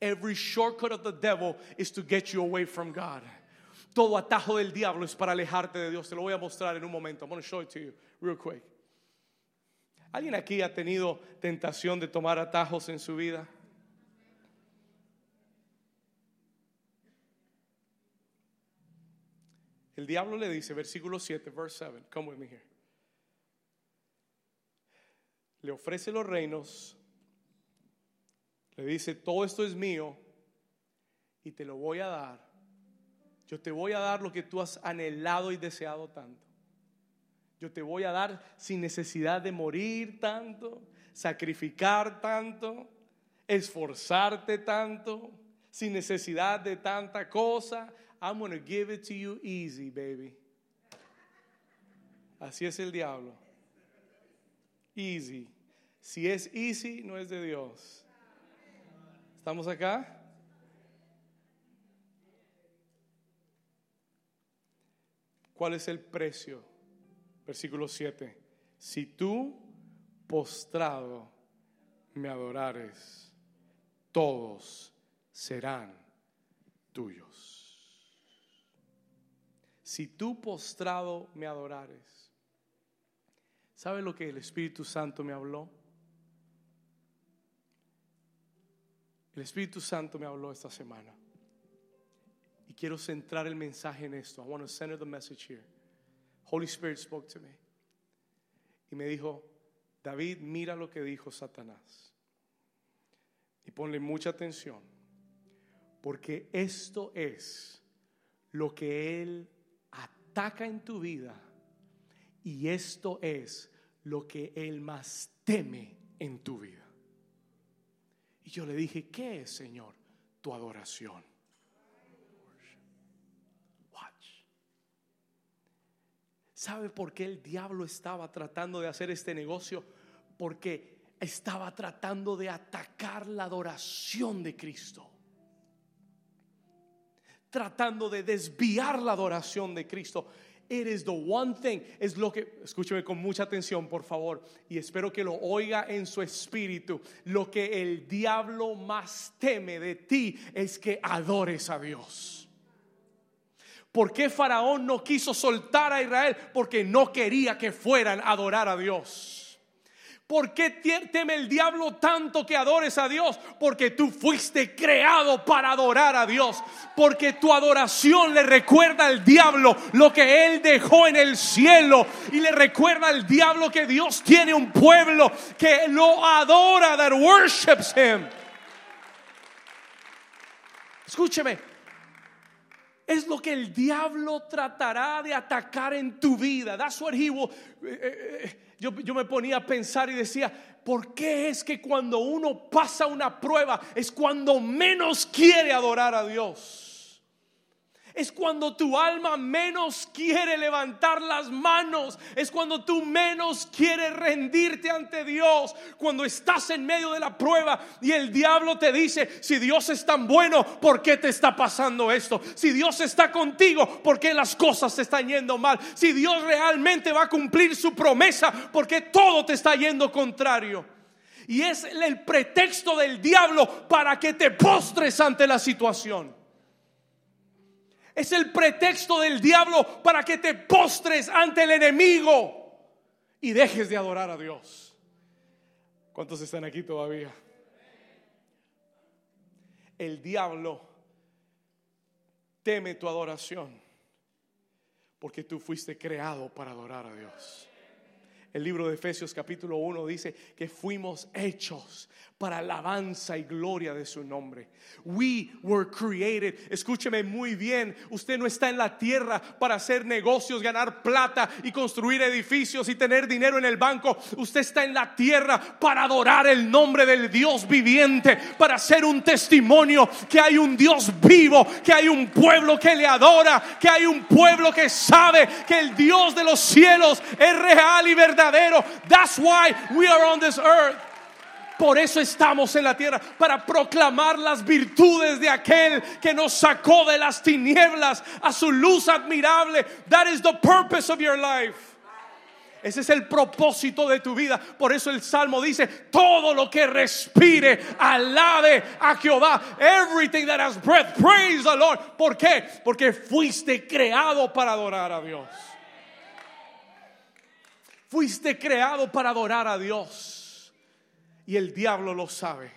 Every shortcut of the devil is to get you away from God. Todo atajo del diablo es para alejarte de Dios. Te lo voy a mostrar en un momento. I'm going to show it to you real quick. ¿Alguien aquí ha tenido tentación de tomar atajos en su vida? El diablo le dice, versículo 7, verse 7, come with me here. Le ofrece los reinos, le dice, todo esto es mío y te lo voy a dar. Yo te voy a dar lo que tú has anhelado y deseado tanto. Yo te voy a dar sin necesidad de morir tanto, sacrificar tanto, esforzarte tanto, sin necesidad de tanta cosa. I'm going to give it to you easy, baby. Así es el diablo. Easy. Si es easy, no es de Dios. ¿Estamos acá? ¿Cuál es el precio? Versículo 7. Si tú postrado me adorares, todos serán tuyos. Si tú postrado me adorares, ¿sabe lo que el Espíritu Santo me habló? El Espíritu Santo me habló esta semana. Y quiero centrar el mensaje en esto. I want to center the message here. Holy Spirit spoke to me. Y me dijo, David, mira lo que dijo Satanás. Y ponle mucha atención, porque esto es lo que él ataca en tu vida y esto es lo que él más teme en tu vida. Y yo le dije, ¿qué es, Señor? Tu adoración. ¿Sabe por qué el diablo estaba tratando de hacer este negocio? Porque estaba tratando de atacar la adoración de Cristo. Tratando de desviar la adoración de Cristo. It is the one thing, es lo que, escúcheme con mucha atención, por favor, y espero que lo oiga en su espíritu. Lo que el diablo más teme de ti es que adores a Dios. ¿Por qué Faraón no quiso soltar a Israel? Porque no quería que fueran a adorar a Dios. ¿Por qué teme el diablo tanto que adores a Dios? Porque tú fuiste creado para adorar a Dios. Porque tu adoración le recuerda al diablo lo que él dejó en el cielo. Y le recuerda al diablo que Dios tiene un pueblo que lo adora, that worships him. Escúcheme, es lo que el diablo tratará de atacar en tu vida. That's what he. Eh, eh, eh, yo, yo me ponía a pensar y decía, ¿por qué es que cuando uno pasa una prueba es cuando menos quiere adorar a Dios? Es cuando tu alma menos quiere levantar las manos. Es cuando tú menos quieres rendirte ante Dios. Cuando estás en medio de la prueba y el diablo te dice, si Dios es tan bueno, ¿por qué te está pasando esto? Si Dios está contigo, ¿por qué las cosas te están yendo mal? Si Dios realmente va a cumplir su promesa, ¿por qué todo te está yendo contrario? Y es el pretexto del diablo para que te postres ante la situación. Es el pretexto del diablo para que te postres ante el enemigo y dejes de adorar a Dios. ¿Cuántos están aquí todavía? El diablo teme tu adoración porque tú fuiste creado para adorar a Dios. El libro de Efesios capítulo 1 dice que fuimos hechos para alabanza y gloria de su nombre. We were created. Escúcheme muy bien, usted no está en la tierra para hacer negocios, ganar plata y construir edificios y tener dinero en el banco. Usted está en la tierra para adorar el nombre del Dios viviente, para hacer un testimonio que hay un Dios vivo, que hay un pueblo que le adora, que hay un pueblo que sabe que el Dios de los cielos es real y verdadero. That's why we are on this earth. Por eso estamos en la tierra, para proclamar las virtudes de aquel que nos sacó de las tinieblas a su luz admirable. That is the purpose of your life. Ese es el propósito de tu vida. Por eso el Salmo dice, todo lo que respire, alabe a Jehová. Everything that has breath, praise the Lord. ¿Por qué? Porque fuiste creado para adorar a Dios. Fuiste creado para adorar a Dios. Y el diablo lo sabe.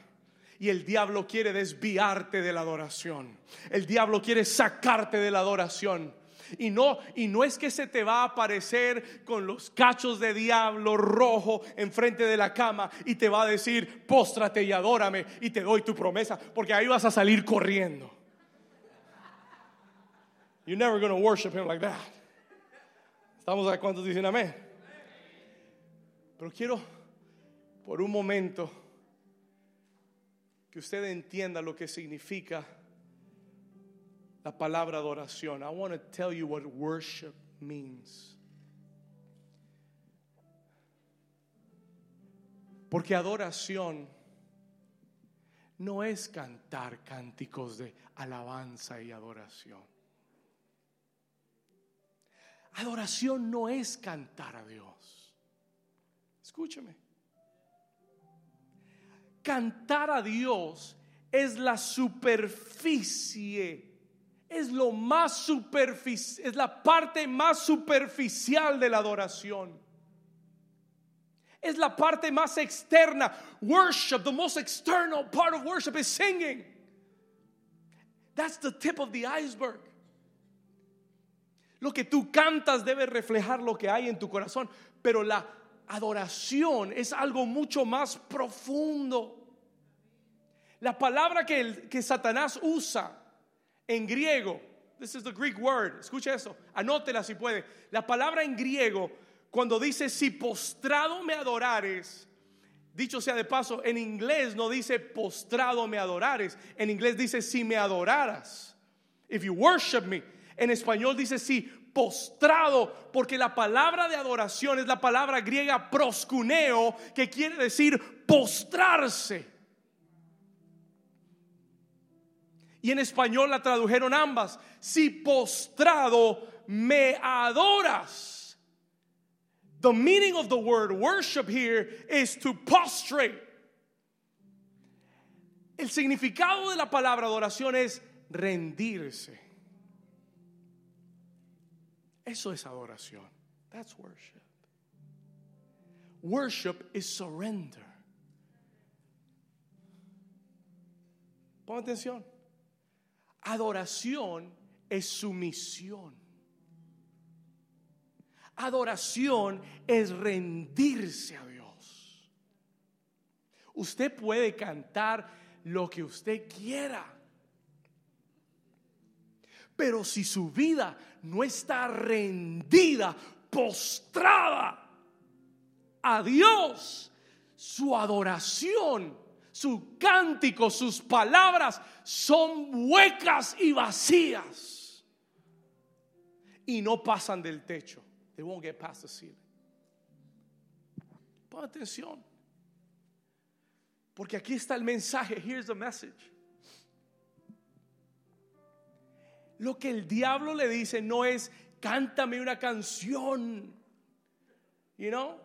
Y el diablo quiere desviarte de la adoración. El diablo quiere sacarte de la adoración. Y no, y no es que se te va a aparecer con los cachos de diablo rojo enfrente de la cama y te va a decir, póstrate y adórame y te doy tu promesa, porque ahí vas a salir corriendo. You're never going to worship him like that. Estamos a cuántos dicen amén. Pero quiero por un momento que usted entienda lo que significa la palabra adoración. I want to tell you what worship means. Porque adoración no es cantar cánticos de alabanza y adoración. Adoración no es cantar a Dios. Escúchame cantar a Dios es la superficie, es lo más superficial, es la parte más superficial de la adoración. Es la parte más externa. Worship, the most external part of worship is singing. That's the tip of the iceberg. Lo que tú cantas debe reflejar lo que hay en tu corazón, pero la adoración es algo mucho más profundo. La palabra que, Satanás usa en griego, this is the Greek word, escucha eso, anótela si puede. La palabra en griego, cuando dice si postrado me adorares, dicho sea de paso, en inglés no dice postrado me adorares, en inglés dice si me adoraras. If you worship me. En español dice si postrado, porque la palabra de adoración es la palabra griega proscuneo, que quiere decir postrarse. Y en español la tradujeron ambas. Si postrado me adoras. The meaning of the word worship here is to prostrate. El significado de la palabra adoración es rendirse. Eso es adoración. That's worship. Worship is surrender. Pon atención. Adoración es sumisión. Adoración es rendirse a Dios. Usted puede cantar lo que usted quiera. Pero si su vida no está rendida, postrada a Dios, su adoración su cántico, sus palabras son huecas y vacías. y no pasan del techo. They won't get past the ceiling. Pon atención. Porque aquí está el mensaje. Here's the message. Lo que el diablo le dice no es cántame una canción. You know?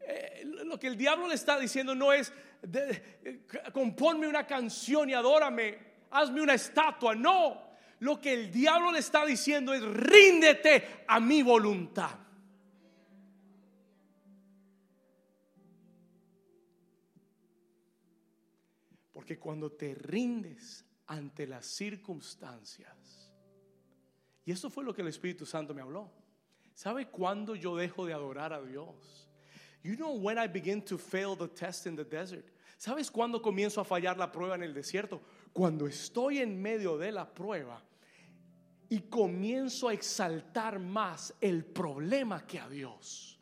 Eh, lo que el diablo le está diciendo no es de, componme una canción y adórame, hazme una estatua. No. Lo que el diablo le está diciendo es ríndete a mi voluntad. Porque cuando te rindes ante las circunstancias, y eso fue lo que el Espíritu Santo me habló. ¿Sabe cuándo yo dejo de adorar a Dios? You know when I begin to fail the test in the desert. ¿Sabes cuándo comienzo a fallar la prueba en el desierto? Cuando estoy en medio de la prueba y comienzo a exaltar más el problema que a Dios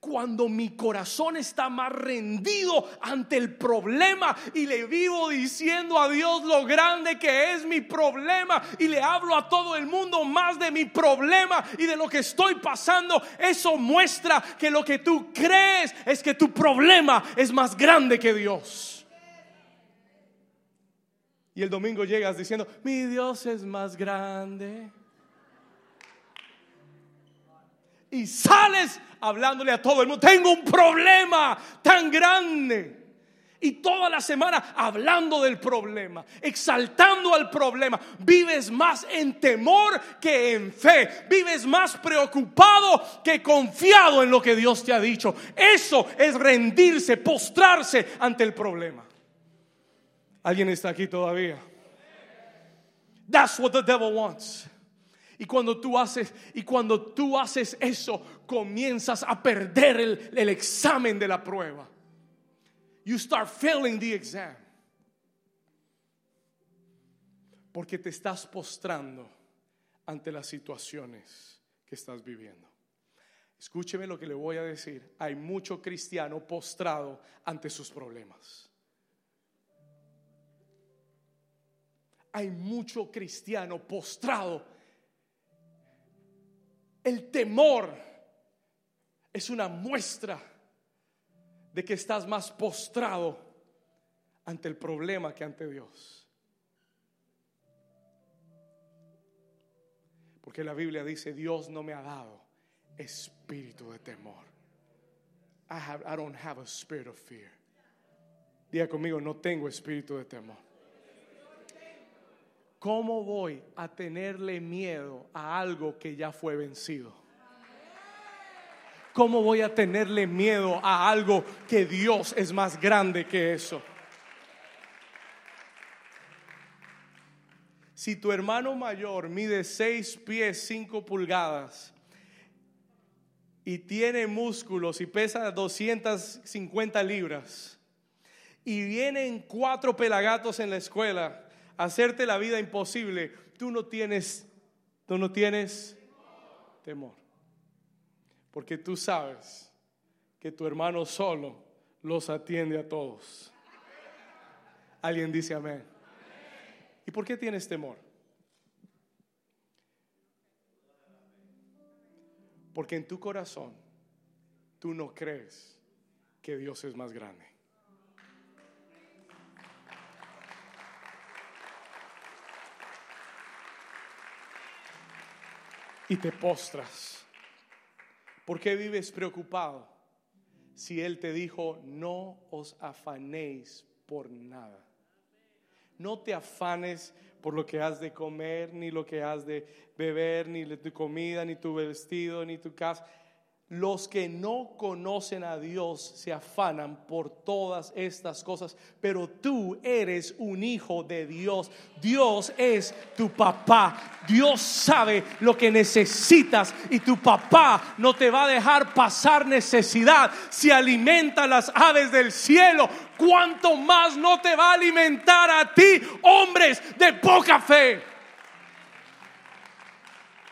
cuando mi corazón está más rendido ante el problema y le vivo diciendo a Dios lo grande que es mi problema y le hablo a todo el mundo más de mi problema y de lo que estoy pasando, eso muestra que lo que tú crees es que tu problema es más grande que Dios. Y el domingo llegas diciendo, mi Dios es más grande. Y sales hablándole a todo el mundo, tengo un problema tan grande. Y toda la semana hablando del problema, exaltando al problema. Vives más en temor que en fe. Vives más preocupado que confiado en lo que Dios te ha dicho. Eso es rendirse, postrarse ante el problema. ¿Alguien está aquí todavía? That's what the devil wants. Y cuando tú haces, y cuando tú haces eso, comienzas a perder el, el examen de la prueba. You start failing the exam. Porque te estás postrando ante las situaciones que estás viviendo. Escúcheme lo que le voy a decir. Hay mucho cristiano postrado ante sus problemas. Hay mucho cristiano postrado el temor es una muestra de que estás más postrado ante el problema que ante Dios. Porque la Biblia dice, Dios no me ha dado espíritu de temor. I, don't have a spirit of fear. Diga conmigo, no tengo espíritu de temor. ¿Cómo voy a tenerle miedo a algo que ya fue vencido? ¿Cómo voy a tenerle miedo a algo que Dios es más grande que eso? Si tu hermano mayor mide 6 pies 5 pulgadas y tiene músculos y pesa 250 libras y vienen cuatro pelagatos en la escuela hacerte la vida imposible, tú no tienes, tú no tienes temor. Porque tú sabes que tu hermano solo los atiende a todos. Alguien dice amén. ¿Y por qué tienes temor? Porque en tu corazón tú no crees que Dios es más grande. Y te postras. ¿Por qué vives preocupado? Si Él te dijo, no os afanéis por nada. No te afanes por lo que has de comer, ni lo que has de beber, ni tu comida, ni tu vestido, ni tu casa. Los que no conocen a Dios se afanan por todas estas cosas, pero tú eres un hijo de Dios. Dios es tu papá. Dios sabe lo que necesitas y tu papá no te va a dejar pasar necesidad. Si alimenta las aves del cielo, ¿cuánto más no te va a alimentar a ti, hombres de poca fe?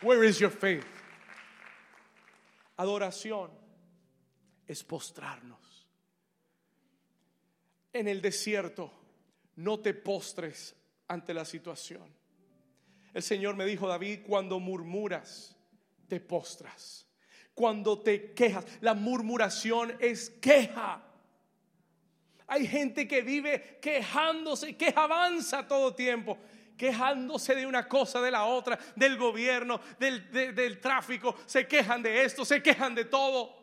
Where is your faith? Adoración es postrarnos. En el desierto no te postres ante la situación. El Señor me dijo, David, cuando murmuras, te postras. Cuando te quejas, la murmuración es queja. Hay gente que vive quejándose, que avanza todo tiempo, quejándose de una cosa, de la otra, del gobierno, del, del tráfico, se quejan de esto, se quejan de todo.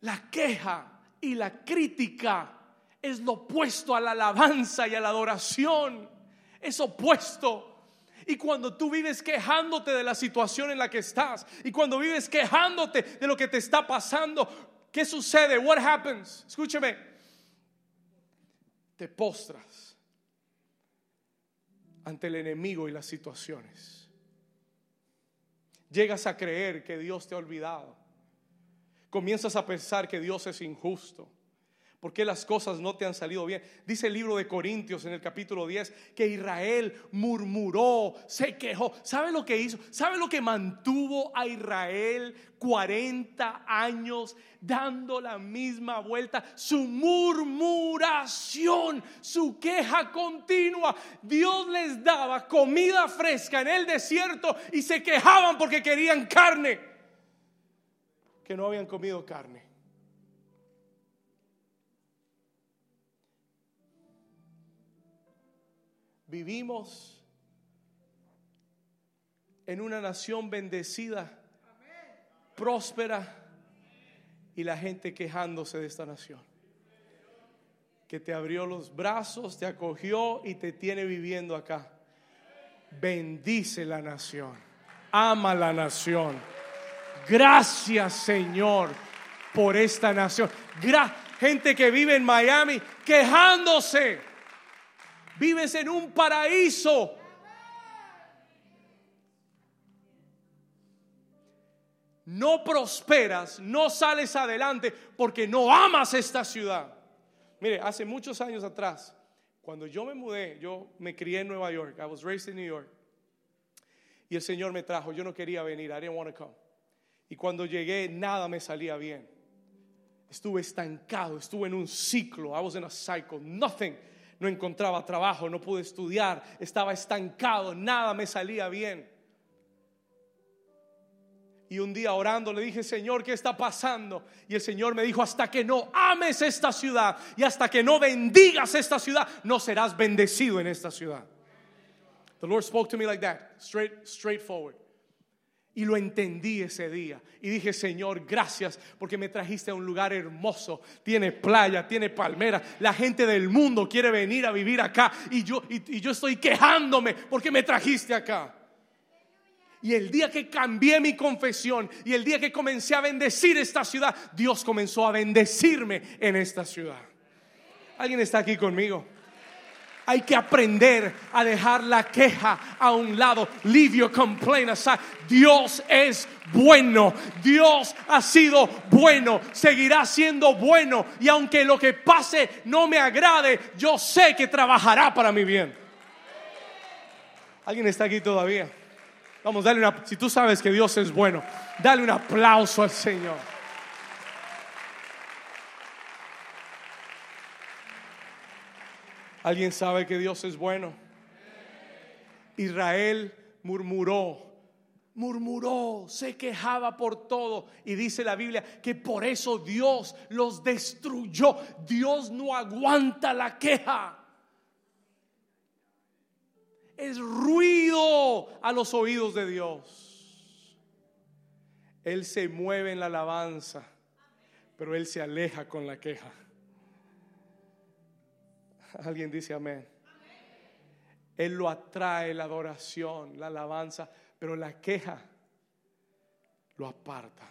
La queja y la crítica es lo opuesto a la alabanza y a la adoración. Es opuesto. Y cuando tú vives quejándote de la situación en la que estás, y cuando vives quejándote de lo que te está pasando, ¿qué sucede? What happens? Escúcheme. Te postras ante el enemigo y las situaciones. Llegas a creer que Dios te ha olvidado. Comienzas a pensar que Dios es injusto ¿Por qué las cosas no te han salido bien? Dice el libro de Corintios en el capítulo 10 que Israel murmuró, se quejó. ¿Sabe lo que hizo? ¿Sabe lo que mantuvo a Israel 40 años dando la misma vuelta? Su murmuración, su queja continua. Dios les daba comida fresca en el desierto y se quejaban porque querían carne, que no habían comido carne. Vivimos en una nación bendecida, próspera, y la gente quejándose de esta nación. Que te abrió los brazos, te acogió y te tiene viviendo acá. Bendice la nación, ama la nación. Gracias Señor por esta nación. gente que vive en Miami quejándose Vives en un paraíso. No prosperas, no sales adelante porque no amas esta ciudad. Mire, hace muchos años atrás, cuando yo me mudé, yo me crié en Nueva York. I was raised in New York. Y el Señor me trajo. Yo no quería venir. I didn't want to come. Y cuando llegué, nada me salía bien. Estuve estancado. Estuve en un ciclo. I was in a cycle. Nothing no encontraba trabajo, no pude estudiar, estaba estancado, nada me salía bien. Y un día orando le dije, Señor, ¿qué está pasando? Y el Señor me dijo, hasta que no ames esta ciudad y hasta que no bendigas esta ciudad, no serás bendecido en esta ciudad. The Lord spoke to me like that, straight, straightforward. Y lo entendí ese día. Y dije, Señor, gracias porque me trajiste a un lugar hermoso. Tiene playa, tiene palmera. La gente del mundo quiere venir a vivir acá. Y yo, y, yo estoy quejándome porque me trajiste acá. Y el día que cambié mi confesión y el día que comencé a bendecir esta ciudad, Dios comenzó a bendecirme en esta ciudad. ¿Alguien está aquí conmigo? Hay que aprender a dejar la queja a un lado. Leave your complaint aside. Dios es bueno. Dios ha sido bueno. Seguirá siendo bueno. Y aunque lo que pase no me agrade, yo sé que trabajará para mi bien. ¿Alguien está aquí todavía? Vamos, dale una. Si tú sabes que Dios es bueno, dale un aplauso al Señor. ¿Alguien sabe que Dios es bueno? Israel murmuró, murmuró, se quejaba por todo. Y dice la Biblia que por eso Dios los destruyó. Dios no aguanta la queja. Es ruido a los oídos de Dios. Él se mueve en la alabanza, pero Él se aleja con la queja. Alguien dice amén. Él lo atrae la adoración, la alabanza, pero la queja lo aparta.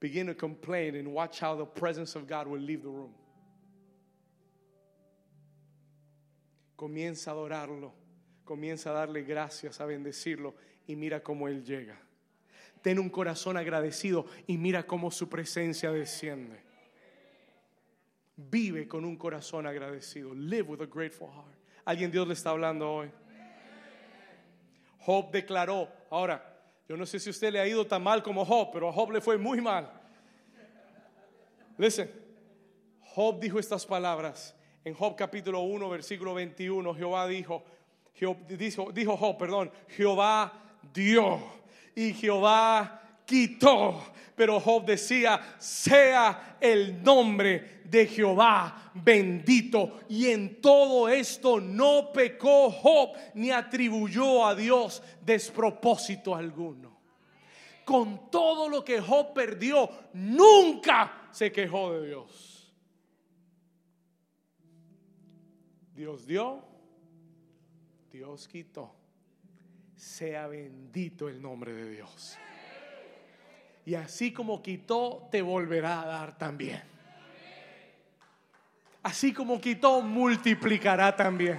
Begin to complain and watch how the presence of God will leave the room. Comienza a adorarlo, comienza a darle gracias, a bendecirlo y mira cómo Él llega. Ten un corazón agradecido y mira cómo su presencia desciende. Vive con un corazón agradecido. Live with a grateful heart. Alguien Dios le está hablando hoy. Job declaró, ahora, yo no sé si usted le ha ido tan mal como Job, pero a Job le fue muy mal. Listen, Job dijo estas palabras En Job capítulo 1, versículo 21, Jehová dijo, dijo, dijo Job, perdón, Jehová dio y Jehová quitó. Pero Job decía, sea el nombre de Jehová bendito. Y en todo esto no pecó Job ni atribuyó a Dios despropósito alguno. Con todo lo que Job perdió, nunca se quejó de Dios. Dios dio, Dios quitó. Sea bendito el nombre de Dios. Y así como quitó, te volverá a dar también. Así como quitó, multiplicará también.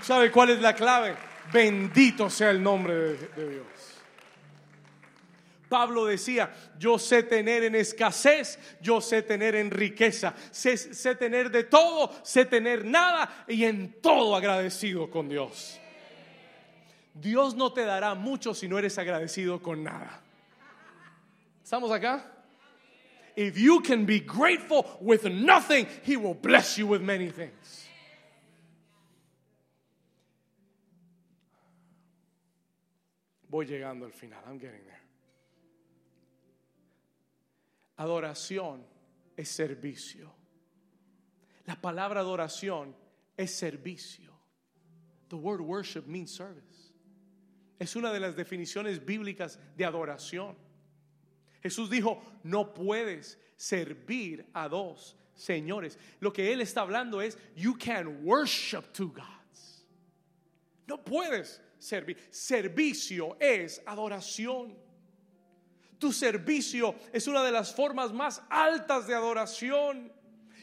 ¿Sabe cuál es la clave? Bendito sea el nombre de Dios. Pablo decía, yo sé tener en escasez, yo sé tener en riqueza, sé, sé, tener de todo, sé tener nada y en todo agradecido con Dios. Dios no te dará mucho si no eres agradecido con nada. ¿Estamos acá? If you can be grateful with nothing, He will bless you with many things. Voy llegando al final. I'm getting there. Adoración es servicio. La palabra adoración es servicio. The word worship means service. Es una de las definiciones bíblicas de adoración. Jesús dijo, no puedes servir a dos señores. Lo que él está hablando es, you can worship two gods. No puedes servir. Servicio es adoración. Tu servicio es una de las formas más altas de adoración.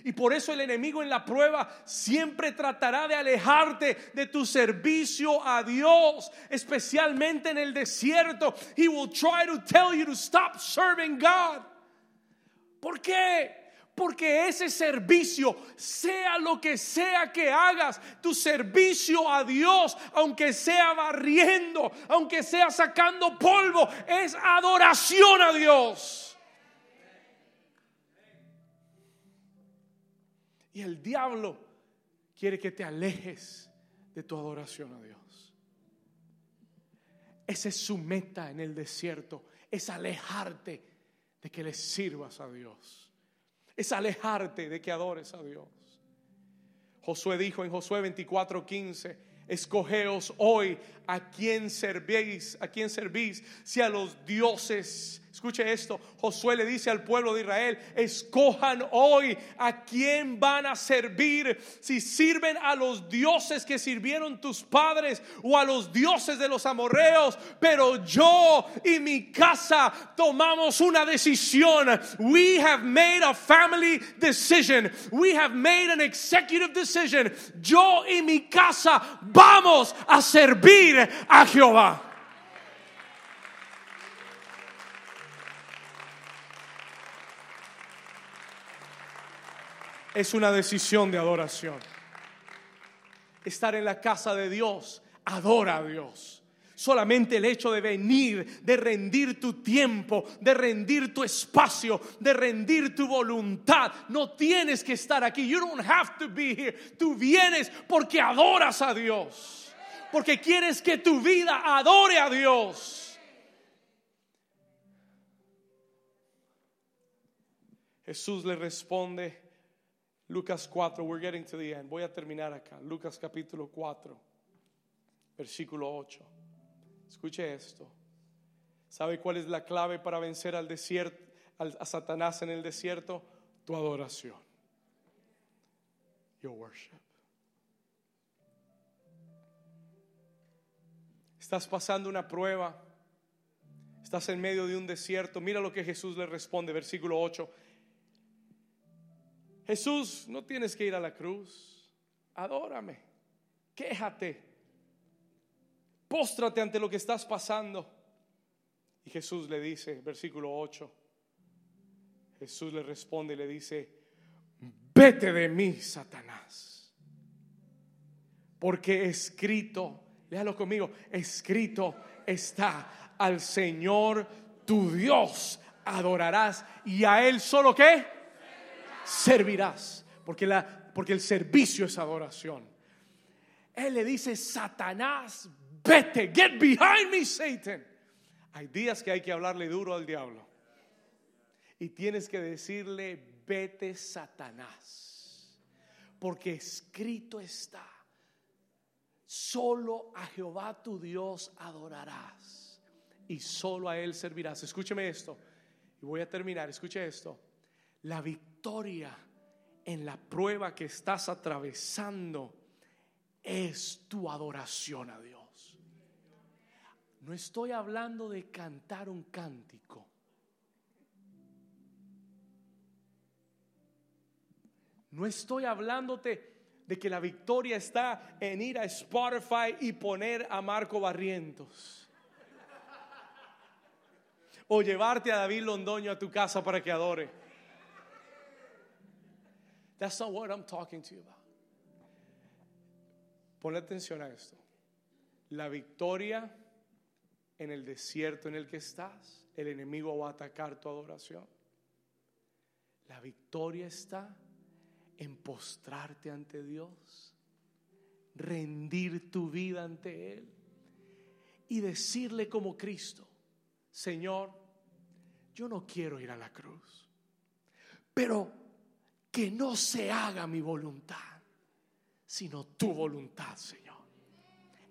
Y por eso el enemigo en la prueba siempre tratará de alejarte de tu servicio a Dios, especialmente en el desierto. He will try to tell you to stop serving God. ¿Por qué? Porque ese servicio, sea lo que sea que hagas, tu servicio a Dios, aunque sea barriendo, aunque sea sacando polvo, es adoración a Dios. Y el diablo quiere que te alejes de tu adoración a Dios. Esa es su meta en el desierto, es alejarte de que le sirvas a Dios es alejarte de que adores a Dios. Josué dijo en Josué 24:15, escogeos hoy a quién servís, a quién servís, si a los dioses Escuche esto, Josué le dice al pueblo de Israel, escojan hoy a quién van a servir, si sirven a los dioses que sirvieron tus padres o a los dioses de los amorreos, pero yo y mi casa tomamos una decisión. We have made a family decision. We have made an executive decision. Yo y mi casa vamos a servir a Jehová. es una decisión de adoración. Estar en la casa de Dios, adora a Dios. Solamente el hecho de venir, de rendir tu tiempo, de rendir tu espacio, de rendir tu voluntad. No tienes que estar aquí. You don't have to be here. Tú vienes porque adoras a Dios. Porque quieres que tu vida adore a Dios. Jesús le responde, Lucas 4, we're getting to the end. Voy a terminar acá. Lucas capítulo 4, versículo 8. Escuche esto. ¿Sabe cuál es la clave para vencer al desierto, a Satanás en el desierto? Tu adoración. Your worship. Estás pasando una prueba. Estás en medio de un desierto. Mira lo que Jesús le responde, versículo 8. Jesús, no tienes que ir a la cruz. Adórame. Quéjate. Póstrate ante lo que estás pasando. Y Jesús le dice, versículo 8. Jesús le responde y le dice, vete de mí, Satanás. Porque escrito, léalo conmigo, escrito está al Señor tu Dios adorarás y a Él solo qué? servirás. Porque, la, porque el servicio es adoración. Él le dice, Satanás, vete, get behind me, Satan. Hay días que hay que hablarle duro al diablo. Y tienes que decirle, vete, Satanás. Porque escrito está, solo a Jehová tu Dios adorarás y solo a Él servirás. Escúcheme esto. Y voy a terminar. Escuche esto. La victoria en la prueba que estás atravesando es tu adoración a Dios. No estoy hablando de cantar un cántico. No estoy hablándote de que la victoria está en ir a Spotify y poner a Marco Barrientos. O llevarte a David Londoño a tu casa para que adore. That's not what I'm talking to you about. Ponle atención a esto. La victoria en el desierto en el que estás, el enemigo va a atacar tu adoración. La victoria está en postrarte ante Dios, rendir tu vida ante Él y decirle como Cristo, Señor, yo no quiero ir a la cruz, pero que no se haga mi voluntad sino tu voluntad, Señor.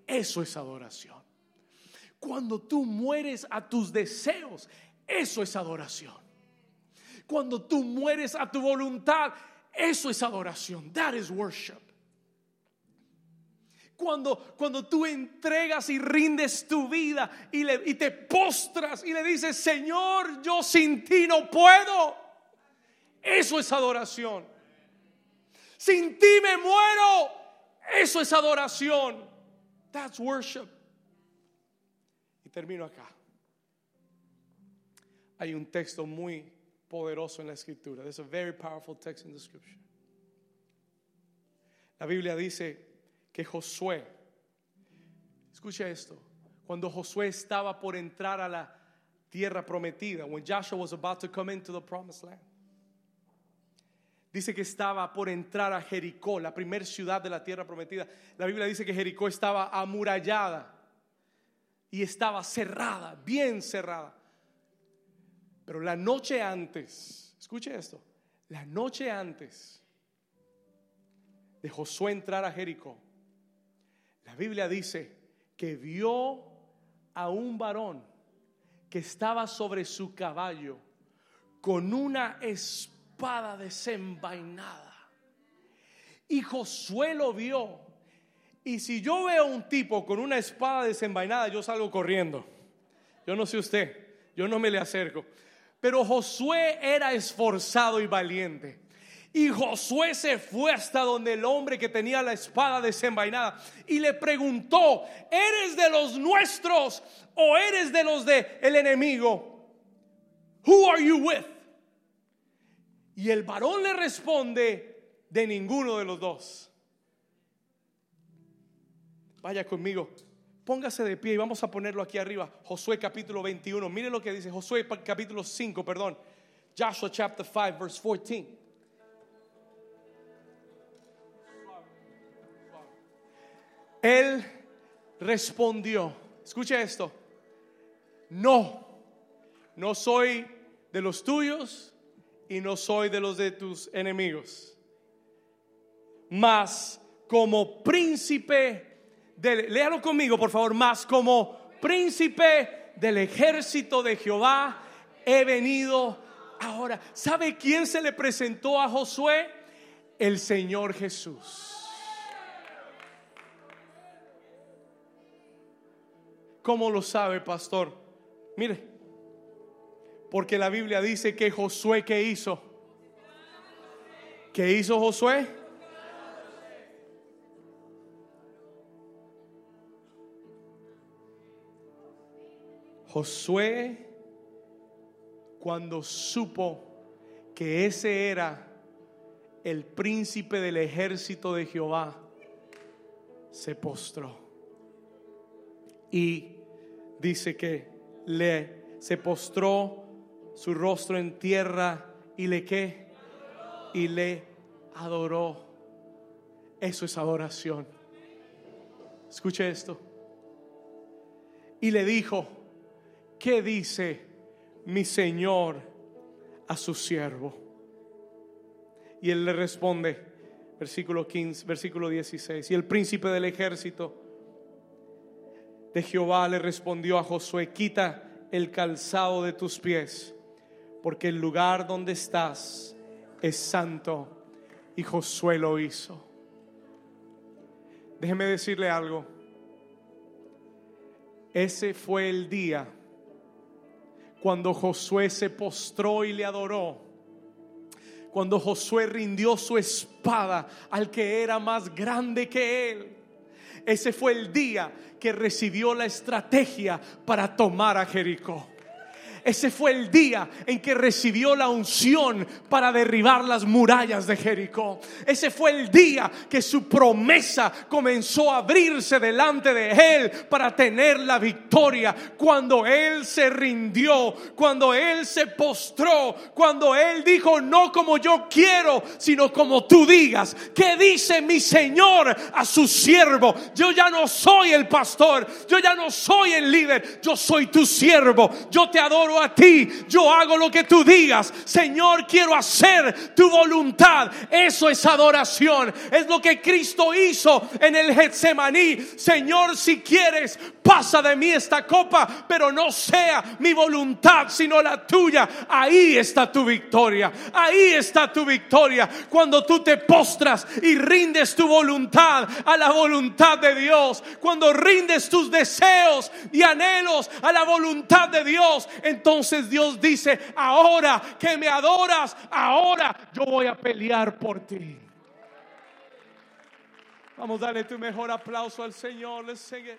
Eso es adoración. Cuando tú mueres a tus deseos, eso es adoración. Cuando tú mueres a tu voluntad, eso es adoración. That is worship. Cuando, cuando tú entregas y rindes tu vida y, le, y te postras y le dices, Señor, yo sin ti no puedo. Eso es adoración. Sin ti me muero. Eso es adoración. That's worship. Y termino acá. Hay un texto muy poderoso en la escritura. There's a very powerful text in the scripture. La Biblia dice que Josué, escucha esto, cuando Josué estaba por entrar a la tierra prometida, when Joshua was about to come into the promised land, Dice que estaba por entrar a Jericó, la primera ciudad de la tierra prometida. La Biblia dice que Jericó estaba amurallada y estaba cerrada, bien cerrada. Pero la noche antes, escuche esto, la noche antes de Josué entrar a Jericó, la Biblia dice que vio a un varón que estaba sobre su caballo con una espada desenvainada. Y Josué lo vio. Y si yo veo un tipo con una espada desenvainada, yo salgo corriendo. Yo no sé usted, yo no me le acerco. Pero Josué era esforzado y valiente. Y Josué se fue hasta donde el hombre que tenía la espada desenvainada y le preguntó, ¿eres de los nuestros o eres de los del el enemigo? Who are you with? Y el varón le responde, de ninguno de los dos. Vaya conmigo, póngase de pie y vamos a ponerlo aquí arriba. Josué capítulo 21. Mire lo que dice Josué capítulo 5, perdón. Joshua chapter 5, verse 14. Él respondió, escuche esto, no, no soy de los tuyos, y no soy de los de tus enemigos. Mas como príncipe léalo conmigo por favor, más como príncipe del ejército de Jehová he venido ahora. ¿Sabe quién se le presentó a Josué? El Señor Jesús. ¿Cómo lo sabe, pastor? Mire, porque la Biblia dice que Josué, ¿qué hizo? ¿Qué hizo Josué? Josué, cuando supo que ese era el príncipe del ejército de Jehová, se postró. Y dice que le se postró su rostro en tierra y le qué y le adoró. Eso es adoración. Escuche esto. Y le dijo, ¿qué dice mi Señor a su siervo? Y él le responde, versículo 15, versículo 16, y el príncipe del ejército de Jehová le respondió a Josué, quita el calzado de tus pies, porque el lugar donde estás es santo. Y Josué lo hizo. Déjeme decirle algo. Ese fue el día cuando Josué se postró y le adoró. Cuando Josué rindió su espada al que era más grande que él. Ese fue el día que recibió la estrategia para tomar a Jericó. Ese fue el día en que recibió la unción para derribar las murallas de Jericó. Ese fue el día que su promesa comenzó a abrirse delante de él para tener la victoria. Cuando él se rindió, cuando él se postró, cuando él dijo, no como yo quiero, sino como tú digas. ¿Qué dice mi Señor a su siervo? Yo ya no soy el pastor, yo ya no soy el líder, yo soy tu siervo. Yo te adoro a ti, yo hago lo que tú digas. Señor, quiero hacer tu voluntad. Eso es adoración. Es lo que Cristo hizo en el Getsemaní. Señor, si quieres, pasa de mí esta copa, pero no sea mi voluntad, sino la tuya. Ahí está tu victoria. Ahí está tu victoria. Cuando tú te postras y rindes tu voluntad a la voluntad de Dios. Cuando rindes tus deseos y anhelos a la voluntad de Dios. Entonces Dios dice, ahora que me adoras, ahora yo voy a pelear por ti. Vamos a darle tu mejor aplauso al Señor. Let's sing it.